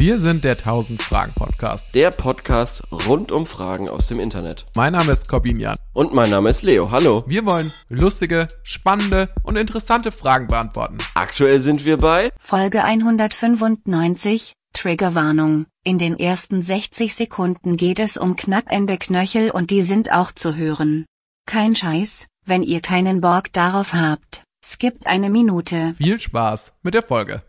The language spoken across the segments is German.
Wir sind der 1000 Fragen Podcast. Der Podcast rund um Fragen aus dem Internet. Mein Name ist Corbin Jan. Und mein Name ist Leo. Hallo. Wir wollen lustige, spannende und interessante Fragen beantworten. Aktuell sind wir bei Folge 195, Triggerwarnung. In den ersten 60 Sekunden geht es um knackende Knöchel und die sind auch zu hören. Kein Scheiß, wenn ihr keinen Bock darauf habt, skippt eine Minute. Viel Spaß mit der Folge.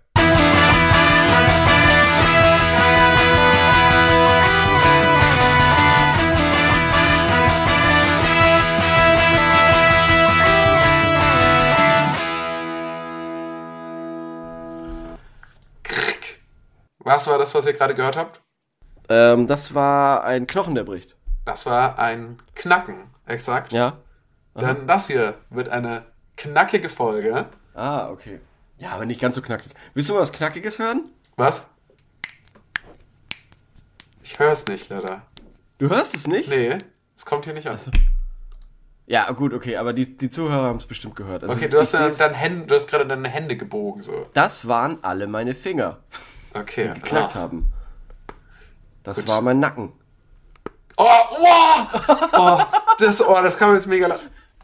Was war das, was ihr gerade gehört habt? ähm, das war ein Knochen, der bricht. Das war ein Knacken, exakt. Ja. Denn das hier wird eine knackige Folge. Ah, okay. Ja, aber nicht ganz so knackig. Willst du mal was Knackiges hören? Was? Ich höre es nicht, leider. Du hörst es nicht? Nee, es kommt hier nicht an. Ja, gut, okay, aber die, die Zuhörer haben es bestimmt gehört. Also Okay, du hast, dann, dann Hände, du hast gerade deine Hände gebogen, so. Das waren alle meine Finger, Okay. die geknackt ah. haben. Das Gut. war mein Nacken. Oh, oh, oh, das, oh, das kann man jetzt mega.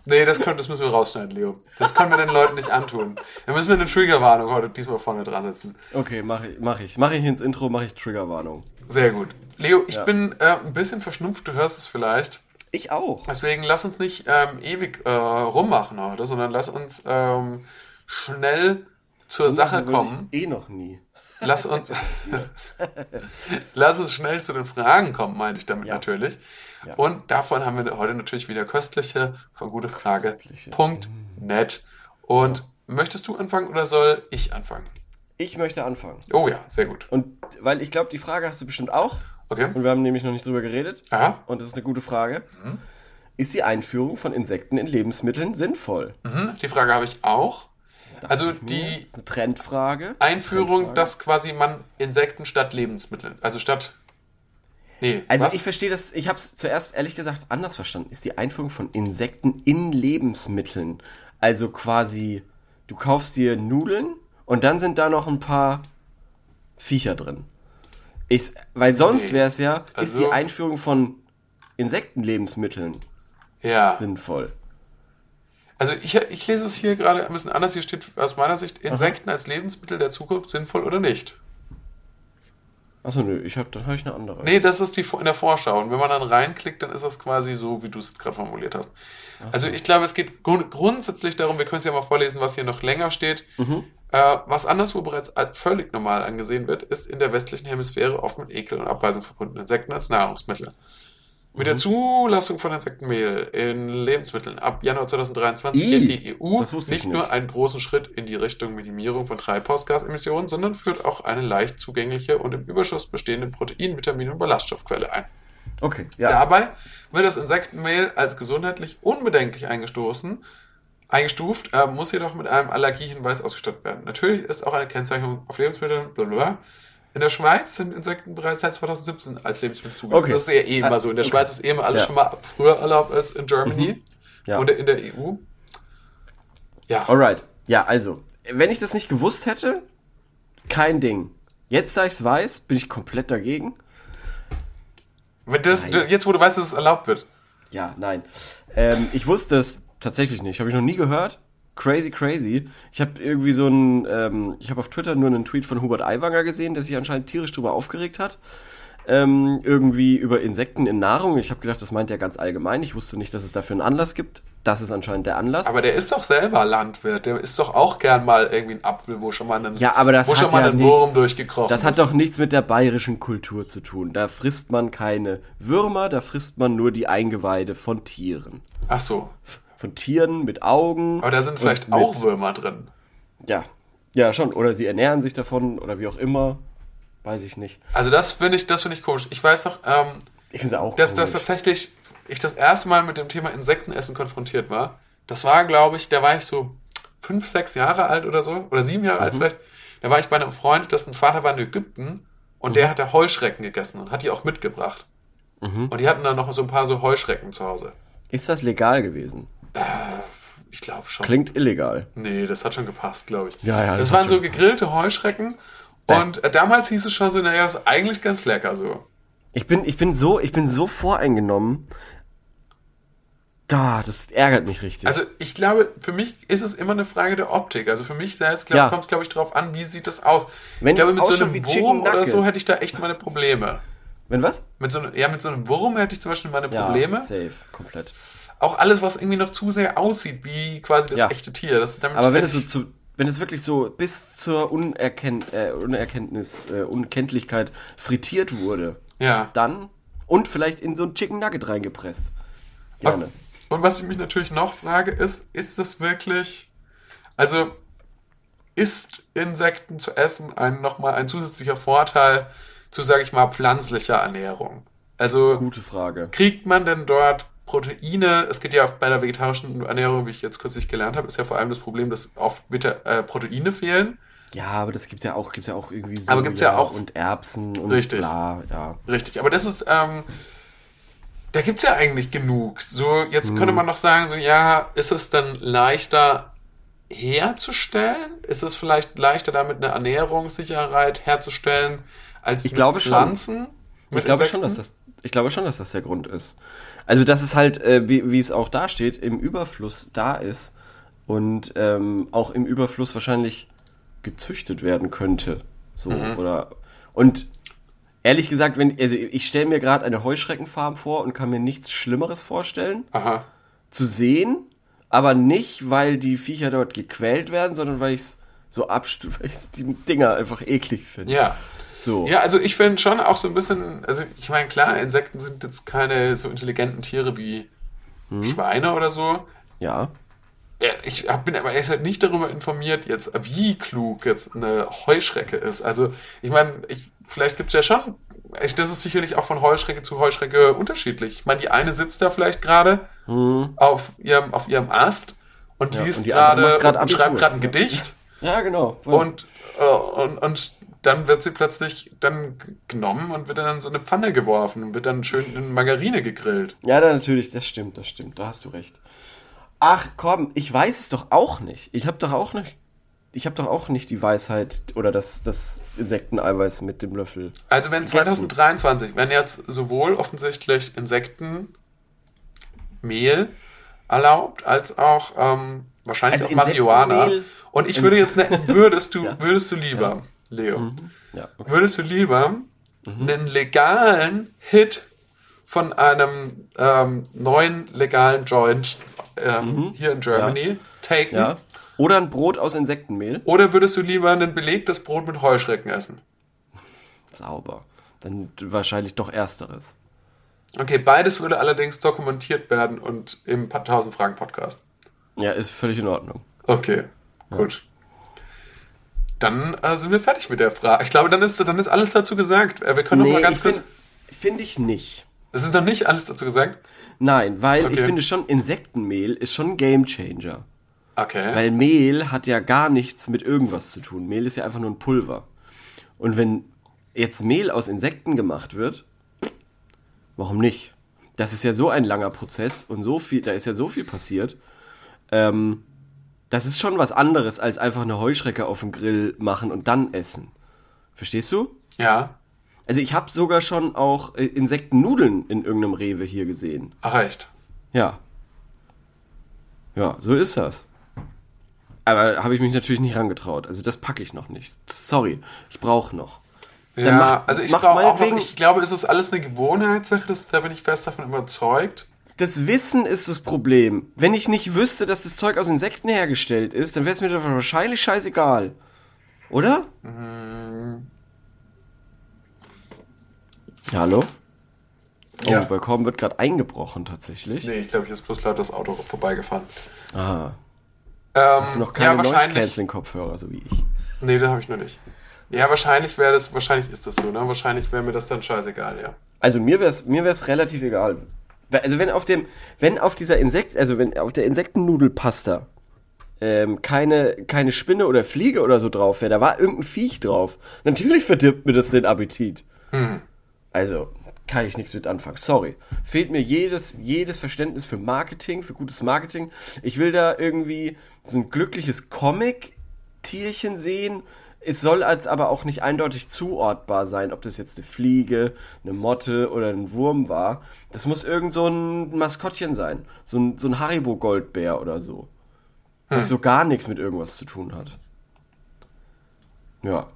Nee, das, können, das müssen wir rausschneiden, Leo. Das können wir den Leuten nicht antun. Da müssen wir eine Triggerwarnung heute diesmal vorne dran setzen. Okay, mache ich, mach ich. Mache ich ins Intro, mache ich Triggerwarnung. Sehr gut. Leo, ich Ja. bin äh, ein bisschen verschnupft, du hörst es vielleicht. Ich auch. Deswegen lass uns nicht ähm, ewig äh, rummachen heute, sondern lass uns ähm, schnell zur Sache Würde kommen. Ich eh noch nie. Lass uns, lass uns schnell zu den Fragen kommen, meine ich damit Ja. natürlich. Ja. Und davon haben wir heute natürlich wieder köstliche von gutefrage.net. Und möchtest du anfangen oder soll ich anfangen? Ich möchte anfangen. Oh ja, sehr gut. Und weil ich glaube, die Frage hast du bestimmt auch. Okay. Und wir haben nämlich noch nicht drüber geredet. Aha. Und das ist eine gute Frage. Mhm. Ist die Einführung von Insekten in Lebensmitteln sinnvoll? Mhm, die Frage habe ich auch. Also die ist Trendfrage. Einführung, Trendfrage. dass quasi man Insekten statt Lebensmitteln, also statt. Nee, Also was? ich verstehe das, ich habe es zuerst ehrlich gesagt anders verstanden. Ist die Einführung von Insekten in Lebensmitteln. Also quasi, du kaufst dir Nudeln und dann sind da noch ein paar Viecher drin. Ich, weil sonst Nee. wäre es ja, ist Also- die Einführung von Insektenlebensmitteln ja. sinnvoll. Also ich, ich lese es hier gerade ein bisschen anders. Hier steht aus meiner Sicht Insekten als Lebensmittel der Zukunft sinnvoll oder nicht. Achso, nö, ich hab, dann habe ich eine andere. Nee, das ist die in der Vorschau. Und wenn man dann reinklickt, dann ist das quasi so, wie du es gerade formuliert hast. Also ich glaube, es geht grund grundsätzlich darum, wir können es ja mal vorlesen, was hier noch länger steht. Äh, was anderswo bereits als völlig normal angesehen wird, ist in der westlichen Hemisphäre oft mit Ekel und Abweisung verbundene Insekten als Nahrungsmittel. Mit der Zulassung von Insektenmehl in Lebensmitteln ab Januar 2023 Ih, geht die EU ich nicht nur nicht. einen großen Schritt in die Richtung Minimierung von Treibhausgasemissionen, sondern führt auch eine leicht zugängliche und im Überschuss bestehende Protein-, Vitamin- und Ballaststoffquelle ein. Okay, ja. Dabei wird das Insektenmehl als gesundheitlich unbedenklich eingestoßen, eingestuft, äh, muss jedoch mit einem Allergiehinweis ausgestattet werden. Natürlich ist auch eine Kennzeichnung auf Lebensmitteln, blablabla. In der Schweiz sind Insekten bereits seit 2017 als Lebensmittel zugelassen. Okay. Das ist ja eh immer so. In der Okay. Schweiz ist eh immer alles Ja. schon mal früher erlaubt als in Germany Ja. und in der EU. Ja, Alright. Ja, also, wenn ich das nicht gewusst hätte, kein Ding. Jetzt, da ich es weiß, bin ich komplett dagegen. Wenn das, jetzt wo du weißt, dass es erlaubt wird. Ja, nein. Ähm, ich wusste es tatsächlich nicht. Habe ich noch nie gehört. Crazy, crazy. Ich habe irgendwie so ein, ähm, ich habe auf Twitter nur einen Tweet von Hubert Aiwanger gesehen, der sich anscheinend tierisch drüber aufgeregt hat. Ähm, irgendwie über Insekten in Nahrung. Ich habe gedacht, das meint er ganz allgemein. Ich wusste nicht, dass es dafür einen Anlass gibt. Das ist anscheinend der Anlass. Aber der ist doch selber Landwirt. Der isst doch auch gern mal irgendwie einen Apfel, wo schon mal ein, Ja, aber das wo schon mal ja ein nichts, Wurm durchgekrochen Das hat ist. doch nichts mit der bayerischen Kultur zu tun. Da frisst man keine Würmer, da frisst man nur die Eingeweide von Tieren. Ach so. Von Tieren mit Augen. Aber da sind vielleicht auch mit, Würmer drin. Ja. Ja, schon. Oder sie ernähren sich davon oder wie auch immer. Weiß ich nicht. Also das finde ich, das finde ich komisch. Ich weiß noch, ähm, Ich finde auch dass das komisch. tatsächlich ich das erste Mal mit dem Thema Insektenessen konfrontiert war. Das war, glaube ich, da war ich so fünf, sechs Jahre alt oder so, oder sieben Jahre alt Mhm. vielleicht. Da war ich bei einem Freund, dessen Vater war in Ägypten und Mhm. der hatte Heuschrecken gegessen und hat die auch mitgebracht. Mhm. Und die hatten dann noch so ein paar so Heuschrecken zu Hause. Ist das legal gewesen? Ich glaube schon. Klingt illegal. Nee, das hat schon gepasst, glaube ich. Ja, ja, Das, das waren so gegrillte Heuschrecken Bäh. Und äh, damals hieß es schon so, naja, das ist eigentlich ganz lecker so. Ich bin, ich bin so, ich bin so voreingenommen. Da, das ärgert mich richtig. Also ich glaube, für mich ist es immer eine Frage der Optik. Also für mich selbst glaub, Ja. kommt es, glaube ich, darauf an, wie sieht das aus. Wenn ich glaube, mit so einem Wurm oder so hätte ich da echt meine Probleme. Wenn was? Mit so, einem- ja, mit so einem Wurm hätte ich zum Beispiel meine Ja, Probleme. safe, komplett. Auch alles, was irgendwie noch zu sehr aussieht, wie quasi das Ja. echte Tier. Das, damit Aber wenn es so zu, wenn es wirklich so bis zur Unerken äh, Unerkenntnis, äh, Unkenntlichkeit frittiert wurde, ja. dann und vielleicht in so ein Chicken Nugget reingepresst. Gerne. Und was ich mich natürlich noch frage, ist, ist das wirklich, also ist Insekten zu essen ein nochmal ein zusätzlicher Vorteil zu, sage ich mal, pflanzlicher Ernährung? Also Gute Frage. kriegt man denn dort Proteine? Es geht ja bei der vegetarischen Ernährung, wie ich jetzt kürzlich gelernt habe, ist ja vor allem das Problem, dass oft äh, Proteine fehlen. Ja, aber das gibt's ja auch, gibt's ja auch irgendwie so Aber gibt's ja auch- und Erbsen und Richtig. bla, ja. Richtig, aber das ist, ähm, da gibt's ja eigentlich genug. So, jetzt könnte man noch sagen, so, ja, ist es dann leichter herzustellen? Ist es vielleicht leichter, damit eine Ernährungssicherheit herzustellen, als Ich glaube schon. Pflanzen? Ich glaube schon, dass das, ich glaube schon, dass das der Grund ist. Also, dass es halt, äh, wie, wie es auch da steht, im Überfluss da ist und ähm, auch im Überfluss wahrscheinlich gezüchtet werden könnte. So, Mhm. oder, und ehrlich gesagt, wenn, also ich stelle mir gerade eine Heuschreckenfarm vor und kann mir nichts Schlimmeres vorstellen, Aha. zu sehen, aber nicht, weil die Viecher dort gequält werden, sondern weil ich es so abstu, weil ich die Dinger einfach eklig finde. Ja. So. Ja, also ich finde schon auch so ein bisschen, also ich meine, klar, Insekten sind jetzt keine so intelligenten Tiere wie Mhm. Schweine oder so. ja. Ich bin aber erst halt nicht darüber informiert, jetzt wie klug jetzt eine Heuschrecke ist. Also, ich meine, ich, vielleicht gibt es ja schon, ich, das ist sicherlich auch von Heuschrecke zu Heuschrecke unterschiedlich. Ich meine, die eine sitzt da vielleicht gerade auf, ihrem, auf ihrem Ast und. Ja, liest und gerade macht grad und, und schreibt gerade ein Gedicht Ja, genau. und, äh, und, und dann wird sie plötzlich dann genommen und wird dann in so eine Pfanne geworfen und wird dann schön in Margarine gegrillt. Ja, natürlich, das stimmt, das stimmt, da hast du recht. Ach komm, ich weiß es doch auch nicht. Ich habe doch auch nicht, ich habe doch auch nicht die Weisheit oder das, das Insekteneiweiß mit dem Löffel. Also wenn Gegessen. 2023, wenn jetzt sowohl offensichtlich Insektenmehl erlaubt, als auch ähm, wahrscheinlich Also auch Marihuana. Und ich würde jetzt, ne, würdest du, Ja. würdest du lieber, Leo, Ja, okay. würdest du lieber einen legalen Hit von einem ähm, neuen legalen Joint ähm, hier in Germany taken? Ja. Oder ein Brot aus Insektenmehl. Oder würdest du lieber ein belegtes Brot mit Heuschrecken essen? Sauber. Dann wahrscheinlich doch ersteres. Okay, beides würde allerdings dokumentiert werden und im 1000 Fragen Podcast. Ja, ist völlig in Ordnung. Okay, gut. Dann äh, sind wir fertig mit der Frage. Ich glaube, dann ist, dann ist alles dazu gesagt. Äh, wir können noch mal ganz ich kurz. finde find ich nicht. Es ist noch nicht alles dazu gesagt. Nein, weil ich Okay. finde schon, Insektenmehl ist schon ein Gamechanger. Okay. Weil Mehl hat ja gar nichts mit irgendwas zu tun. Mehl ist ja einfach nur ein Pulver. Und wenn jetzt Mehl aus Insekten gemacht wird, warum nicht? Das ist ja so ein langer Prozess und so viel, da ist ja so viel passiert. Ähm, das ist schon was anderes als einfach eine Heuschrecke auf dem Grill machen und dann essen. Verstehst du? ja. Also ich habe sogar schon auch äh, Insektennudeln in irgendeinem Rewe hier gesehen. Ach, echt. Ja. Ja, so ist das. Aber habe ich mich natürlich nicht rangetraut. Also das packe ich noch nicht. Sorry, ich brauche noch. Dann Ja, mach- also ich brauche auch noch, ich glaube, es ist alles eine Gewohnheitssache, das, da bin ich fest davon überzeugt. Das Wissen ist das Problem. Wenn ich nicht wüsste, dass das Zeug aus Insekten hergestellt ist, dann wäre es mir doch wahrscheinlich scheißegal. Oder? Ja, hallo? Oh, Ja. bei Korben wird gerade eingebrochen tatsächlich. Nee, ich glaube, hier ist bloß laut das Auto vorbeigefahren. Ah, Ähm, hast du noch keine ja. Noise-Canceling-Kopfhörer, so wie ich. Nee, da habe ich noch nicht. Ja, wahrscheinlich wäre das, wahrscheinlich ist das so, ne? Wahrscheinlich wäre mir das dann scheißegal, ja. Also mir wäre es mir wär's relativ egal. Also wenn auf dem, wenn auf dieser Insekt, also wenn auf der Insektennudelpasta ähm, keine, keine Spinne oder Fliege oder so drauf wäre, da war irgendein Viech drauf. Natürlich verdirbt mir das den Appetit. Also, kann ich nichts mit anfangen. Sorry. Fehlt mir jedes, jedes Verständnis für Marketing, für gutes Marketing. Ich will da irgendwie so ein glückliches Comic-Tierchen sehen, es soll als aber auch nicht eindeutig zuortbar sein, ob das jetzt eine Fliege, eine Motte oder ein Wurm war. Das muss irgend so ein Maskottchen sein. So ein, so ein Haribo-Goldbär oder so. Das so gar nichts mit irgendwas zu tun hat. Ja.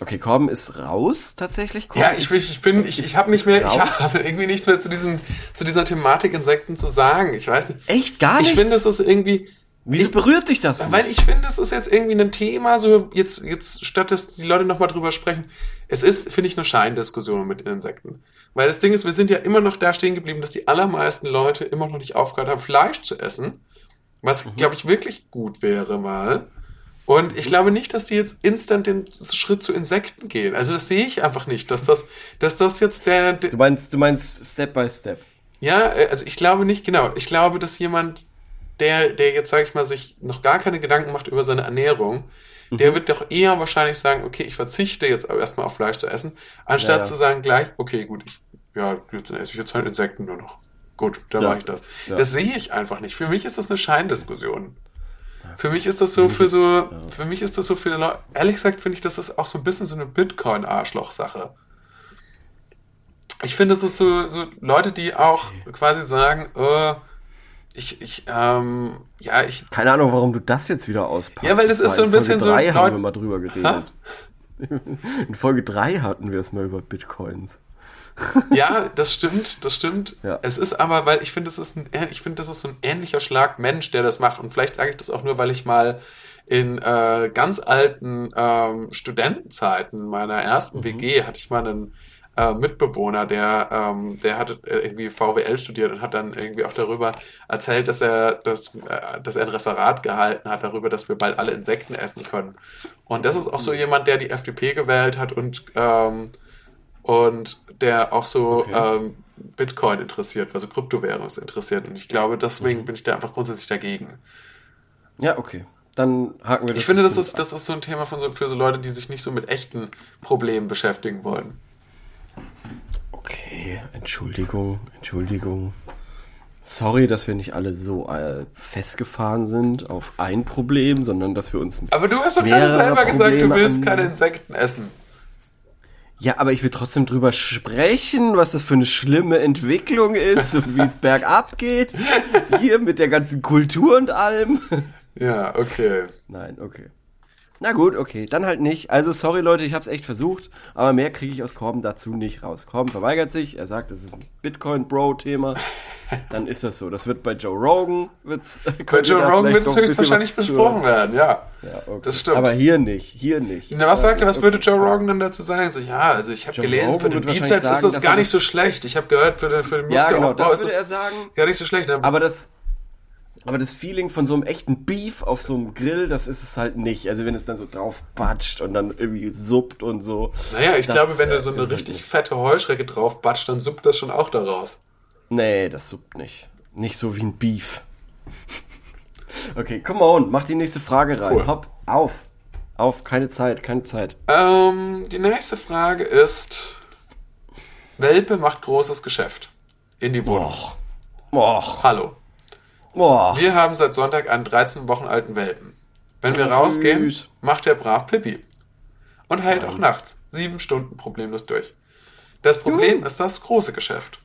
Okay, Korben ist raus tatsächlich. Korben Ja, ich, ich bin, ich, ich habe nicht mehr, ich raus. habe irgendwie nichts mehr zu diesem, zu dieser Thematik Insekten zu sagen. Ich weiß nicht. Echt gar Ich nichts? finde, es ist irgendwie, Wieso berührt dich das? nicht? weil ich finde, es ist jetzt irgendwie ein Thema, so jetzt, jetzt, statt dass die Leute nochmal drüber sprechen, es ist, finde ich, eine Scheindiskussion mit den Insekten. Weil das Ding ist, wir sind ja immer noch da stehen geblieben, dass die allermeisten Leute immer noch nicht aufgehört haben, Fleisch zu essen. Was, Mhm. glaube ich, wirklich gut wäre mal. Und ich glaube nicht, dass die jetzt instant den Schritt zu Insekten gehen. Also das sehe ich einfach nicht, dass das, dass das jetzt der, der Du meinst, du meinst Step by Step. ja, äh, also ich glaube nicht, genau. Ich glaube, dass jemand, der, der jetzt, sage ich mal, sich noch gar keine Gedanken macht über seine Ernährung, Mhm. der wird doch eher wahrscheinlich sagen, okay, ich verzichte jetzt erstmal auf Fleisch zu essen, anstatt Ja, ja. zu sagen gleich, okay, gut, ich, ja, jetzt esse ich jetzt halt Insekten nur noch. Gut, dann Ja. mache ich das. Das sehe ich einfach nicht. Für mich ist das eine Scheindiskussion. Für mich ist das so für so, für mich ist das so für Leute, ehrlich gesagt finde ich, das ist auch so ein bisschen so eine Bitcoin-Arschloch-Sache. Ich finde, es ist so, so Leute, die auch quasi sagen, äh, ich, ich, ähm, ja, ich, Keine Ahnung, warum du das jetzt wieder auspackst. Ja, weil das ist so ein In Folge bisschen so drei haben wir mal drüber geredet. In Folge 3 hatten wir es mal über Bitcoins. ja, das stimmt, das stimmt. Ja. Es ist aber, weil ich finde, es ist ein, ich finde, das ist so ein ähnlicher Schlag Mensch, der das macht. Und vielleicht sage ich das auch nur, weil ich mal in äh, ganz alten ähm, Studentenzeiten meiner ersten WG hatte ich mal einen äh, Mitbewohner, der, ähm, der hatte äh, irgendwie VWL studiert und hat dann irgendwie auch darüber erzählt, dass er, dass, äh, dass er ein Referat gehalten hat darüber, dass wir bald alle Insekten essen können. Und das ist auch so jemand, der die FDP gewählt hat und ähm, und der auch so Okay. ähm, Bitcoin interessiert, also Kryptowährung interessiert. Und ich glaube, deswegen bin ich da einfach grundsätzlich dagegen. Ja, okay. Dann haken wir das. Ich finde, das ist, das ist so ein Thema von so, für so Leute, die sich nicht so mit echten Problemen beschäftigen wollen. Okay, Entschuldigung, Entschuldigung. Sorry, dass wir nicht alle so äh, festgefahren sind auf ein Problem, sondern dass wir uns. Aber du hast doch gerade selber gesagt, du Probleme willst keine Insekten essen. Ja, aber ich will trotzdem drüber sprechen, was das für eine schlimme Entwicklung ist und wie es bergab geht. Hier mit der ganzen Kultur und allem. Ja, okay. Nein, okay. Na gut, okay, dann halt nicht. Also sorry Leute, ich hab's echt versucht, aber mehr kriege ich aus Korben dazu nicht raus. Korben verweigert sich, er sagt, das ist ein Bitcoin-Bro-Thema. Dann ist das so. Das wird bei Joe Rogan wird's. Bei Joe Rogan wird es höchstwahrscheinlich besprochen werden, ja. Ja, okay. Das stimmt. Aber hier nicht, hier nicht. Na, was sagt er, was Okay. würde Joe Rogan dann dazu sagen? So, ja, also ich habe gelesen, Rogan für den Bizeps ist sagen, das dass gar nicht so schlecht. Ich habe gehört, für den, für den Ja, genau, Muskelaufbau das ist das er sagen. gar nicht so schlecht. Aber Aber das, aber das Feeling von so einem echten Beef auf so einem Grill, das ist es halt nicht. Also wenn es dann so drauf patscht und dann irgendwie suppt und so. Naja, ich das, glaube, wenn äh, du so eine ist halt richtig nicht. fette Heuschrecke drauf batscht, dann suppt das schon auch daraus. Nee, das suppt nicht. Nicht so wie ein Beef. okay, come on, mach die nächste Frage rein. Cool. Hopp, auf. Auf, keine Zeit, keine Zeit. Ähm, die nächste Frage ist: Welpe macht großes Geschäft in die Wohnung. Och, Hallo. Och. Wir haben seit Sonntag einen 13 Wochen alten Welpen. Wenn wir Oh, rausgehen, süß. macht er brav Pipi. Und hält auch nachts sieben Stunden problemlos durch. Das Problem ist das große Geschäft.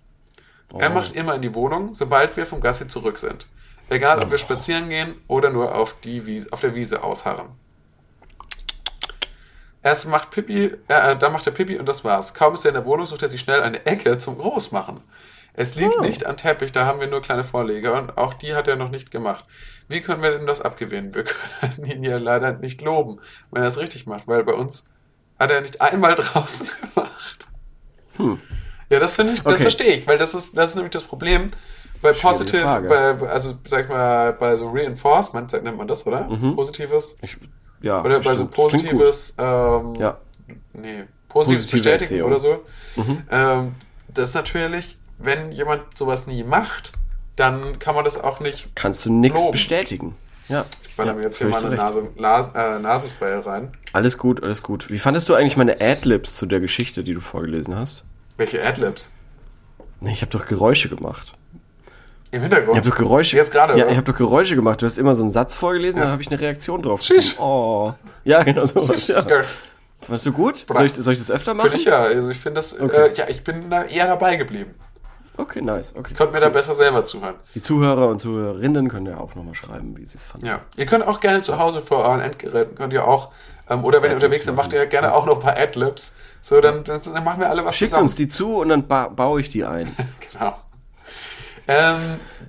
Er Oh. macht immer in die Wohnung, sobald wir vom Gassi zurück sind. Egal, ob wir spazieren gehen oder nur auf, die Wiese, auf der Wiese ausharren. Erst macht Pippi, äh, dann macht er Pippi und das war's. Kaum ist er in der Wohnung, sucht er sich schnell eine Ecke zum Großmachen. Es liegt nicht an Teppich, da haben wir nur kleine Vorleger und auch die hat er noch nicht gemacht. Wie können wir denn das abgewinnen? Wir können ihn ja leider nicht loben, wenn er es richtig macht, weil bei uns hat er nicht einmal draußen gemacht. Ja, das finde ich, das Okay. verstehe ich, weil das ist, das ist nämlich das Problem bei Positive, bei, also sag ich mal, bei so Reinforcement, sagt- nennt man das, oder? Mhm. Positives. Ich, ja, Oder bei so. Klingt gut. positives, ähm, Ja. nee, positives Positive Bestätigen Erziehung. oder so. Ähm, das ist natürlich, wenn jemand sowas nie macht, dann kann man das auch nicht. Kannst du nichts bestätigen. Ja. Ich baller ja, mir jetzt hier mal eine. Nase, La, äh, Nasenspray rein. Alles gut, alles gut. Wie fandest du eigentlich meine Adlibs zu der Geschichte, die du vorgelesen hast? Welche Adlibs? Nee, ich habe doch Geräusche gemacht. Im Hintergrund. Ich habe doch Geräusche. Jetzt gerade. Ja, oder? ich habe doch Geräusche gemacht. Du hast immer so einen Satz vorgelesen, Ja. da habe ich eine Reaktion drauf. Tschüss. gegeben. Oh. Ja, genau so. Das Ja. Fandest du gut? Soll ich, soll ich das öfter machen? Finde ich ja. Also ich finde das, Okay. äh, ja, ich bin da eher dabei geblieben. Okay, nice. Okay. Ich konnte mir da besser selber zuhören. Die Zuhörer und Zuhörerinnen können ja auch nochmal schreiben, wie sie es fanden. Ja. Ihr könnt auch gerne zu Hause vor euren Endgeräten, könnt ihr auch, ähm, oder wenn ihr unterwegs seid, macht ihr gerne auch noch ein paar Adlibs. So, dann, dann, dann machen wir alle was Schickt zusammen. uns die zu und dann ba baue ich die ein. Genau. Ähm,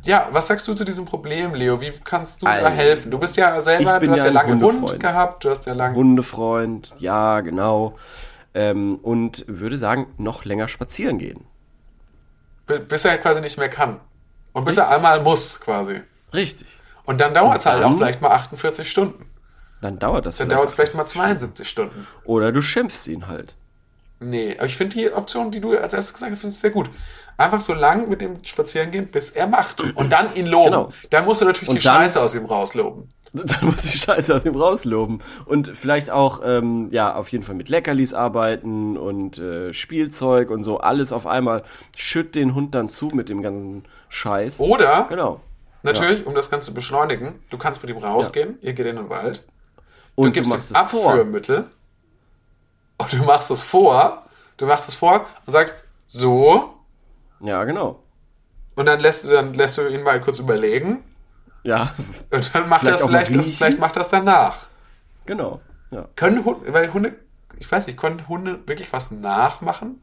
ja, was sagst du zu diesem Problem, Leo? Wie kannst du da Also, helfen? Du bist ja selber, du hast ja ja lange Hund gehabt, du hast ja lange. Hundefreund, ja, genau. Ähm, und würde sagen, noch länger spazieren gehen. Bi- bis er quasi nicht mehr kann. Und bis er einmal muss, quasi. Richtig. Und dann dauert es halt auch vielleicht mal 48 Stunden. Dann dauert das Dann dauert es vielleicht mal 72 Stunden. Oder du schimpfst ihn halt. Nee, aber ich finde die Option, die du als erstes gesagt hast, finde ich sehr gut. Einfach so lang mit dem spazieren gehen, bis er macht. Und dann ihn loben. Genau. Dann musst du natürlich Und die dann- Scheiße aus ihm rausloben. Dann muss die Scheiße aus ihm rausloben. Und vielleicht auch, ähm, ja, auf jeden Fall mit Leckerlis arbeiten und äh, Spielzeug und so. Alles auf einmal. Schütt den Hund dann zu mit dem ganzen Scheiß. Oder, Genau. natürlich, um das Ganze zu beschleunigen, du kannst mit ihm rausgehen, ihr geht in den Wald, du Und du gibst machst ihm es vor. Abführmittel und du machst es vor, du machst es vor und sagst, so, Ja, genau. und dann lässt du, dann lässt du ihn mal kurz überlegen Ja, und dann macht Vielleicht er vielleicht das, vielleicht macht das danach. genau. Ja. Können Hunde, weil Hunde, ich weiß nicht, können Hunde wirklich was nachmachen?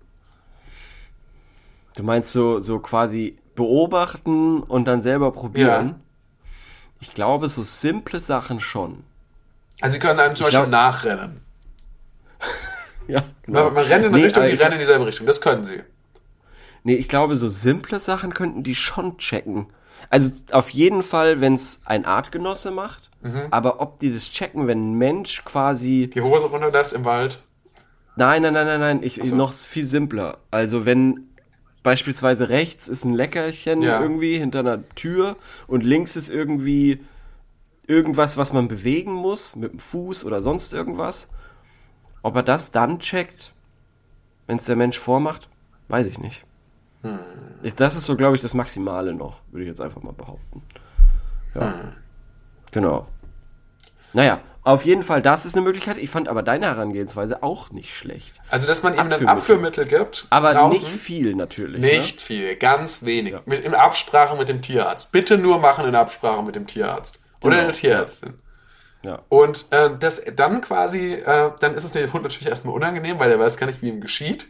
Du meinst so, so quasi beobachten und dann selber probieren? Ja. Ich glaube, so simple Sachen schon. Also sie können einem zum Ich Beispiel glaub- nachrennen. Ja, Man, man rennt in eine Nee, Richtung, die rennen in dieselbe Richtung. Das können sie. Nee, ich glaube, so simple Sachen könnten die schon checken. Also auf jeden Fall, wenn es ein Artgenosse macht. Mhm. Aber ob die das checken, wenn ein Mensch quasi. Die Hose runterlässt im Wald. Nein, nein, nein, nein, nein. Ich, so. Noch viel simpler. Also wenn beispielsweise rechts ist ein Leckerchen Ja. irgendwie hinter einer Tür und links ist irgendwie irgendwas, was man bewegen muss, mit dem Fuß oder sonst irgendwas. Ob er das dann checkt, wenn es der Mensch vormacht, weiß ich nicht. Hm. Das ist so, glaube ich, das Maximale noch, würde ich jetzt einfach mal behaupten. Ja. Hm. Genau. Naja, auf jeden Fall, das ist eine Möglichkeit. Ich fand aber deine Herangehensweise auch nicht schlecht. Also, dass man ihm ein Abführmittel. Gibt. Aber draußen. nicht viel natürlich. Nicht viel, ganz wenig. Mit, in Absprache mit dem Tierarzt. Bitte nur machen in Absprache mit dem Tierarzt. Oder Genau, der Tierärztin. Ne? Ja. Und äh, das dann quasi, äh, dann ist es dem Hund natürlich erstmal unangenehm, weil er weiß gar nicht, wie ihm geschieht.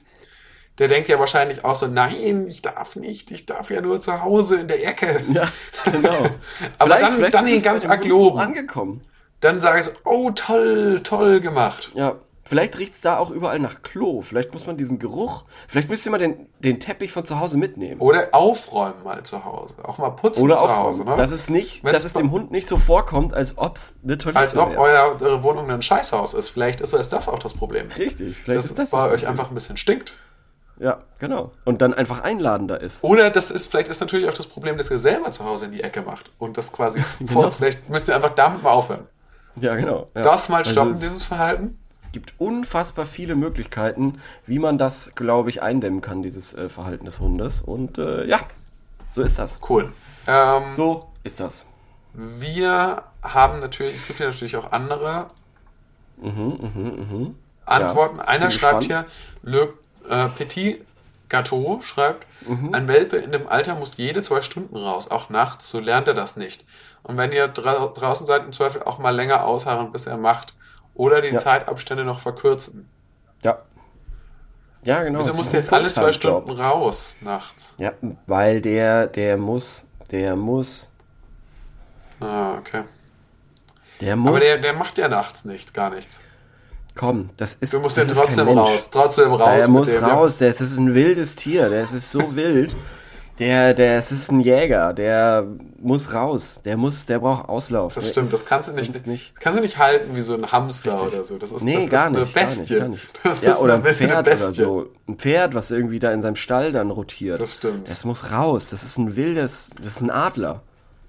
Der denkt ja wahrscheinlich auch so, nein, ich darf nicht, ich darf ja nur zu Hause in der Ecke. Ja, genau. Aber dann- dann ist ihn es ganz bei arg loben. So angekommen. Dann sage ich so, oh toll, toll gemacht. Ja. Vielleicht riecht es da auch überall nach Klo. Vielleicht muss man diesen Geruch. Vielleicht müsst ihr mal den, den Teppich von zu Hause mitnehmen. Oder aufräumen mal zu Hause. Auch mal putzen Oder zu aufräumen. Hause. Ne? Das ist nicht, Wenn's dass es dem Hund nicht so vorkommt, als ob es eine Toilette Als ob wäre. eure Wohnung ein Scheißhaus ist. Vielleicht ist, das auch das Problem. Richtig. Vielleicht Dass ist es das bei das euch einfach ein bisschen stinkt. Ja, genau. Und dann einfach einladender ist. Oder das ist, vielleicht ist natürlich auch das Problem, dass ihr selber zu Hause in die Ecke macht. Und das quasi vor, vielleicht müsst ihr einfach damit mal aufhören. Ja, genau. Ja. Das mal Also stoppen, es dieses Verhalten. gibt unfassbar viele Möglichkeiten, wie man das, glaube ich, eindämmen kann, dieses äh, Verhalten des Hundes. Und äh, ja, so ist das. Cool. Ähm, So ist das. Wir haben natürlich, es gibt ja natürlich auch andere Antworten. Mhm, Ja, Einer schreibt gespannt. hier, Le äh, Petit Gâteau schreibt, Mhm. ein Welpe in dem Alter muss jede zwei Stunden raus, auch nachts, so lernt er das nicht. Und wenn ihr dra draußen seid, im Zweifel auch mal länger ausharren, bis er macht. Oder die Ja. Zeitabstände noch verkürzen. Ja. Ja, genau. Wieso es muss der jetzt alle zwei. Stunden raus nachts? Ja, weil der, der muss, der muss, Ah, okay. der muss. Aber der, der macht ja nachts nicht, gar nichts. Komm, das ist. Du musst das ja trotzdem raus. Trotzdem raus. Der muss dem, raus, der, das ist ein wildes Tier, der ist so wild. Der, der, es ist ein Jäger, der muss raus, der muss, der braucht Auslauf. Das Der stimmt, ist das kannst du nicht, nicht. Das kannst du nicht halten wie so ein Hamster Richtig. oder so. Das ist, Nee, das gar ist nicht, eine gar nicht, gar nicht. Das Ja, ist oder ein Pferd oder so. Ein Pferd, was irgendwie da in seinem Stall dann rotiert. Das stimmt. Es muss raus, das ist ein wildes, das ist ein Adler.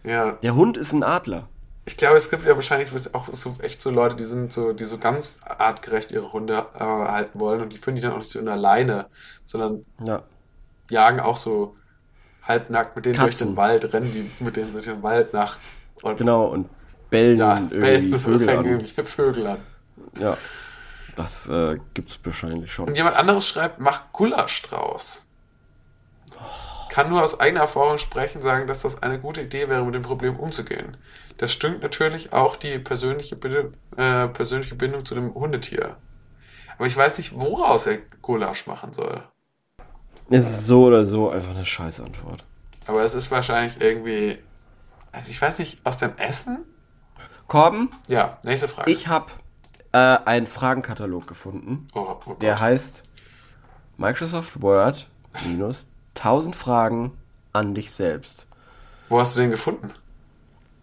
Ja, Der Hund ist ein Adler. Ich glaube, es gibt ja wahrscheinlich auch so echt so Leute, die sind so, die so ganz artgerecht ihre Hunde äh, halten wollen und die führen die dann auch nicht so in der Leine, sondern Ja. jagen auch so halbnackt mit denen durch Katzen. den Wald, rennen die mit denen durch den Wald nachts. Und Genau, und bellen ja, irgendwie bellen- Vögel an. irgendwelche Vögel an. Ja. Das äh, gibt's wahrscheinlich schon. Und jemand anderes schreibt, mach Gulasch draus. Kann nur aus eigener Erfahrung sprechen, sagen, dass das eine gute Idee wäre, mit dem Problem umzugehen. Das stimmt natürlich auch die persönliche, äh, persönliche Bindung zu dem Hundetier. Aber ich weiß nicht, woraus er Gulasch machen soll. Es ist so oder so einfach eine Scheißantwort. Aber es ist wahrscheinlich irgendwie, also ich weiß nicht, aus dem Essen? Korben, Ja, nächste Frage. ich habe äh, einen Fragenkatalog gefunden. oh, oh. Der heißt Microsoft Word minus 1000 Fragen an dich selbst. Wo hast du den gefunden?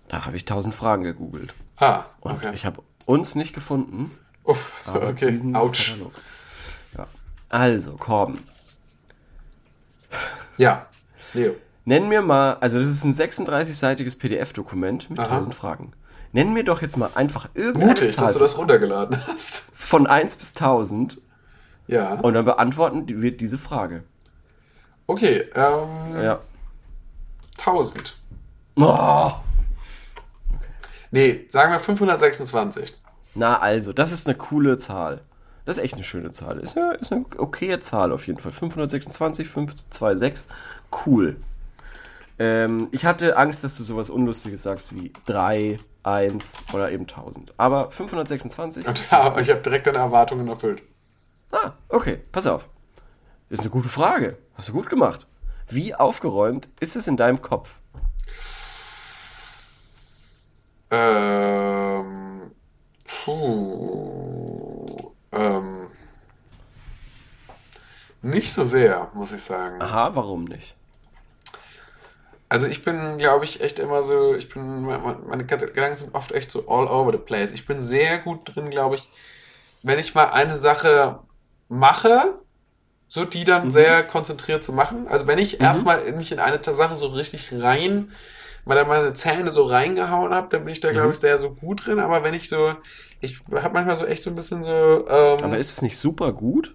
Da habe ich 1000 Fragen gegoogelt. Ah, Und okay. ich habe uns nicht gefunden, Uff, okay, ouch. Katalog. Ja. Also, Korben. Ja, Leo. Nenn mir mal, also das ist ein 36-seitiges PDF-Dokument mit Aha. 1000 Fragen. Nenn mir doch jetzt mal einfach irgendeine Mutig, Zahl dass du das runtergeladen hast. von 1 bis 1000 Ja. und dann beantworten wir diese Frage. Okay, ähm, Ja. 1000. Oh. Nee, sagen wir 526. Na also, das ist eine coole Zahl. Das ist echt eine schöne Zahl. Ist eine, ist eine okaye Zahl auf jeden Fall. 526, 526, cool. Ähm, ich hatte Angst, dass du sowas Unlustiges sagst wie 3, 1 oder eben 1000. Aber 526. Und ja, ich habe direkt deine Erwartungen erfüllt. Ah, okay, pass auf. Ist eine gute Frage. Hast du gut gemacht. Wie aufgeräumt ist es in deinem Kopf? Ähm, puh, ähm, nicht so sehr, muss ich sagen. Aha, warum nicht? Also ich bin, glaube ich, echt immer so, ich bin, meine meine Gedanken sind oft echt so all over the place. Ich bin sehr gut drin, glaube ich, wenn ich mal eine Sache mache, so die dann sehr konzentriert zu machen. Also wenn ich erstmal in mich in eine Sache so richtig rein, mal da meine Zähne so reingehauen habe, dann bin ich da, glaube ich, sehr so gut drin. Aber wenn ich so, ich habe manchmal so echt so ein bisschen so, ähm, Aber ist es nicht super gut?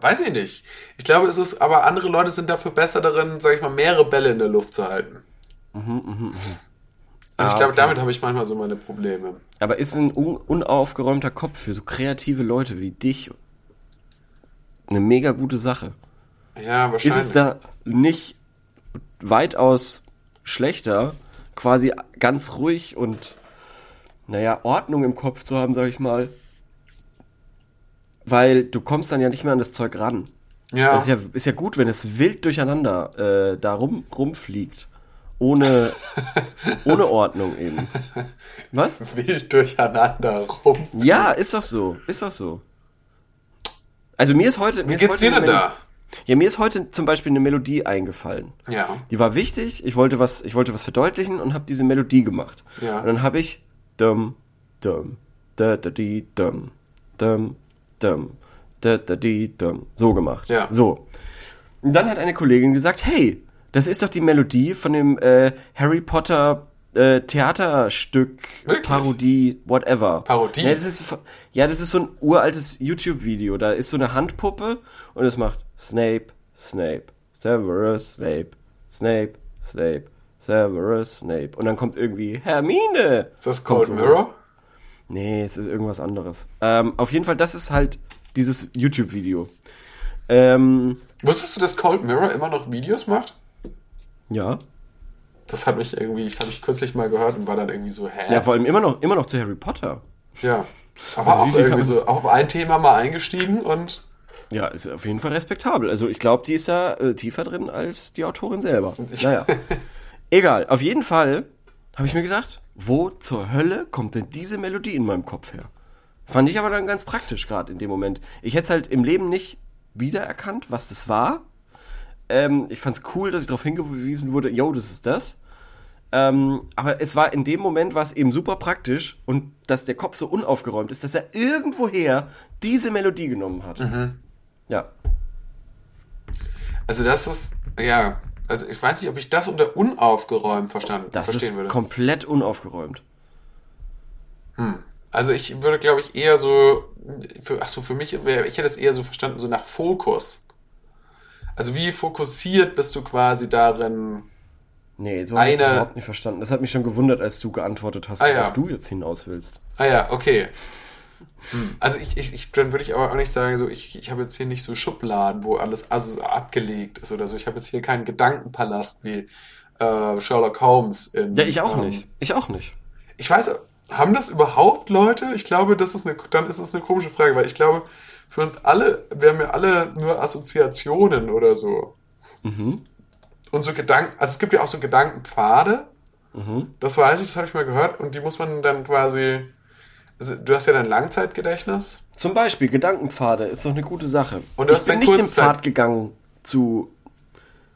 Weiß ich nicht. Ich glaube, es ist, aber andere Leute sind dafür besser darin, sag ich mal, mehrere Bälle in der Luft zu halten. Und ich Ah, glaube, okay. damit habe ich manchmal so meine Probleme. Aber ist ein un unaufgeräumter Kopf für so kreative Leute wie dich eine mega gute Sache? Ja, Ist wahrscheinlich. es da nicht weitaus schlechter, quasi ganz ruhig und, naja, Ordnung im Kopf zu haben, sag ich mal? Weil du kommst dann ja nicht mehr an das Zeug ran. ja, Es ist ja, ist ja gut, wenn es wild durcheinander äh, da rum, rumfliegt. Ohne, ohne Ordnung eben. Was? wild durcheinander rum. Ja, ist doch so. Ist doch so. Also mir ist heute. Wie geht's dir denn da? Ja, mir ist heute zum Beispiel eine Melodie eingefallen. Ja. Die war wichtig. Ich wollte was, ich wollte was verdeutlichen und habe diese Melodie gemacht. Ja. Und dann habe ich dum dum da da di dum dum dum da da di dum so gemacht. Ja. So. Und dann hat eine Kollegin gesagt, hey, das ist doch die Melodie von dem äh, Harry Potter äh, Theaterstück, Wirklich? Parodie, whatever. Parodie? Ja das, ist, ja, das ist so ein uraltes YouTube-Video. Da ist so eine Handpuppe und es macht Snape, Snape, Severus Snape, Snape, Snape, Severus Snape. Und dann kommt irgendwie Hermine. Ist das Cold so. Mirror? Nee, es ist irgendwas anderes. Ähm, auf jeden Fall, das ist halt dieses YouTube-Video. Ähm, Wusstest du, dass Cold Mirror immer noch Videos macht? ja. Das hat mich irgendwie, das habe ich kürzlich mal gehört und war dann irgendwie so, hä? Ja, vor allem immer noch, immer noch zu Harry Potter. Ja. Aber Also auch irgendwie so, auch auf ein Thema mal eingestiegen und Ja, ist auf jeden Fall respektabel. Also ich glaube, die ist da äh, tiefer drin als die Autorin selber. Naja. Egal, auf jeden Fall habe ich mir gedacht, wo zur Hölle kommt denn diese Melodie in meinem Kopf her? Fand ich aber dann ganz praktisch gerade in dem Moment. Ich hätte es halt im Leben nicht wiedererkannt, was das war. Ähm, ich fand es cool, dass ich darauf hingewiesen wurde, yo, das ist das. Ähm, aber es war in dem Moment war es eben super praktisch und dass der Kopf so unaufgeräumt ist, dass er irgendwoher diese Melodie genommen hat. Ja. also das ist, ja, also ich weiß nicht, ob ich das unter unaufgeräumt verstanden, Das verstehen ist würde. komplett unaufgeräumt. Also ich würde, glaube ich, eher so, für, ach so, für mich wäre, ich hätte es eher so verstanden, so nach Fokus. Also wie fokussiert bist du quasi darin? Nee, so habe ich Eine- das überhaupt nicht verstanden. Das hat mich schon gewundert, als du geantwortet hast, Ah, ja. worauf du jetzt hinaus willst. Ah ja, okay. Hm. Also ich, ich, ich dann würde ich aber auch nicht sagen, so ich, ich habe jetzt hier nicht so Schubladen, wo alles also so abgelegt ist oder so. Ich habe jetzt hier keinen Gedankenpalast wie äh, Sherlock Holmes. In, Ja, ich auch ähm, nicht. Ich auch nicht. Ich weiß, haben das überhaupt Leute? Ich glaube, das ist eine, dann ist es eine komische Frage, weil ich glaube, für uns alle, wir haben ja alle nur Assoziationen oder so. Mhm. Und so Gedanken, also es gibt ja auch so Gedankenpfade. Mhm. Das weiß ich, das habe ich mal gehört. Und die muss man dann quasi, also du hast ja dein Langzeitgedächtnis. Zum Beispiel Gedankenpfade ist doch eine gute Sache. Und du ich hast bin dein nicht den Pfad gegangen zu.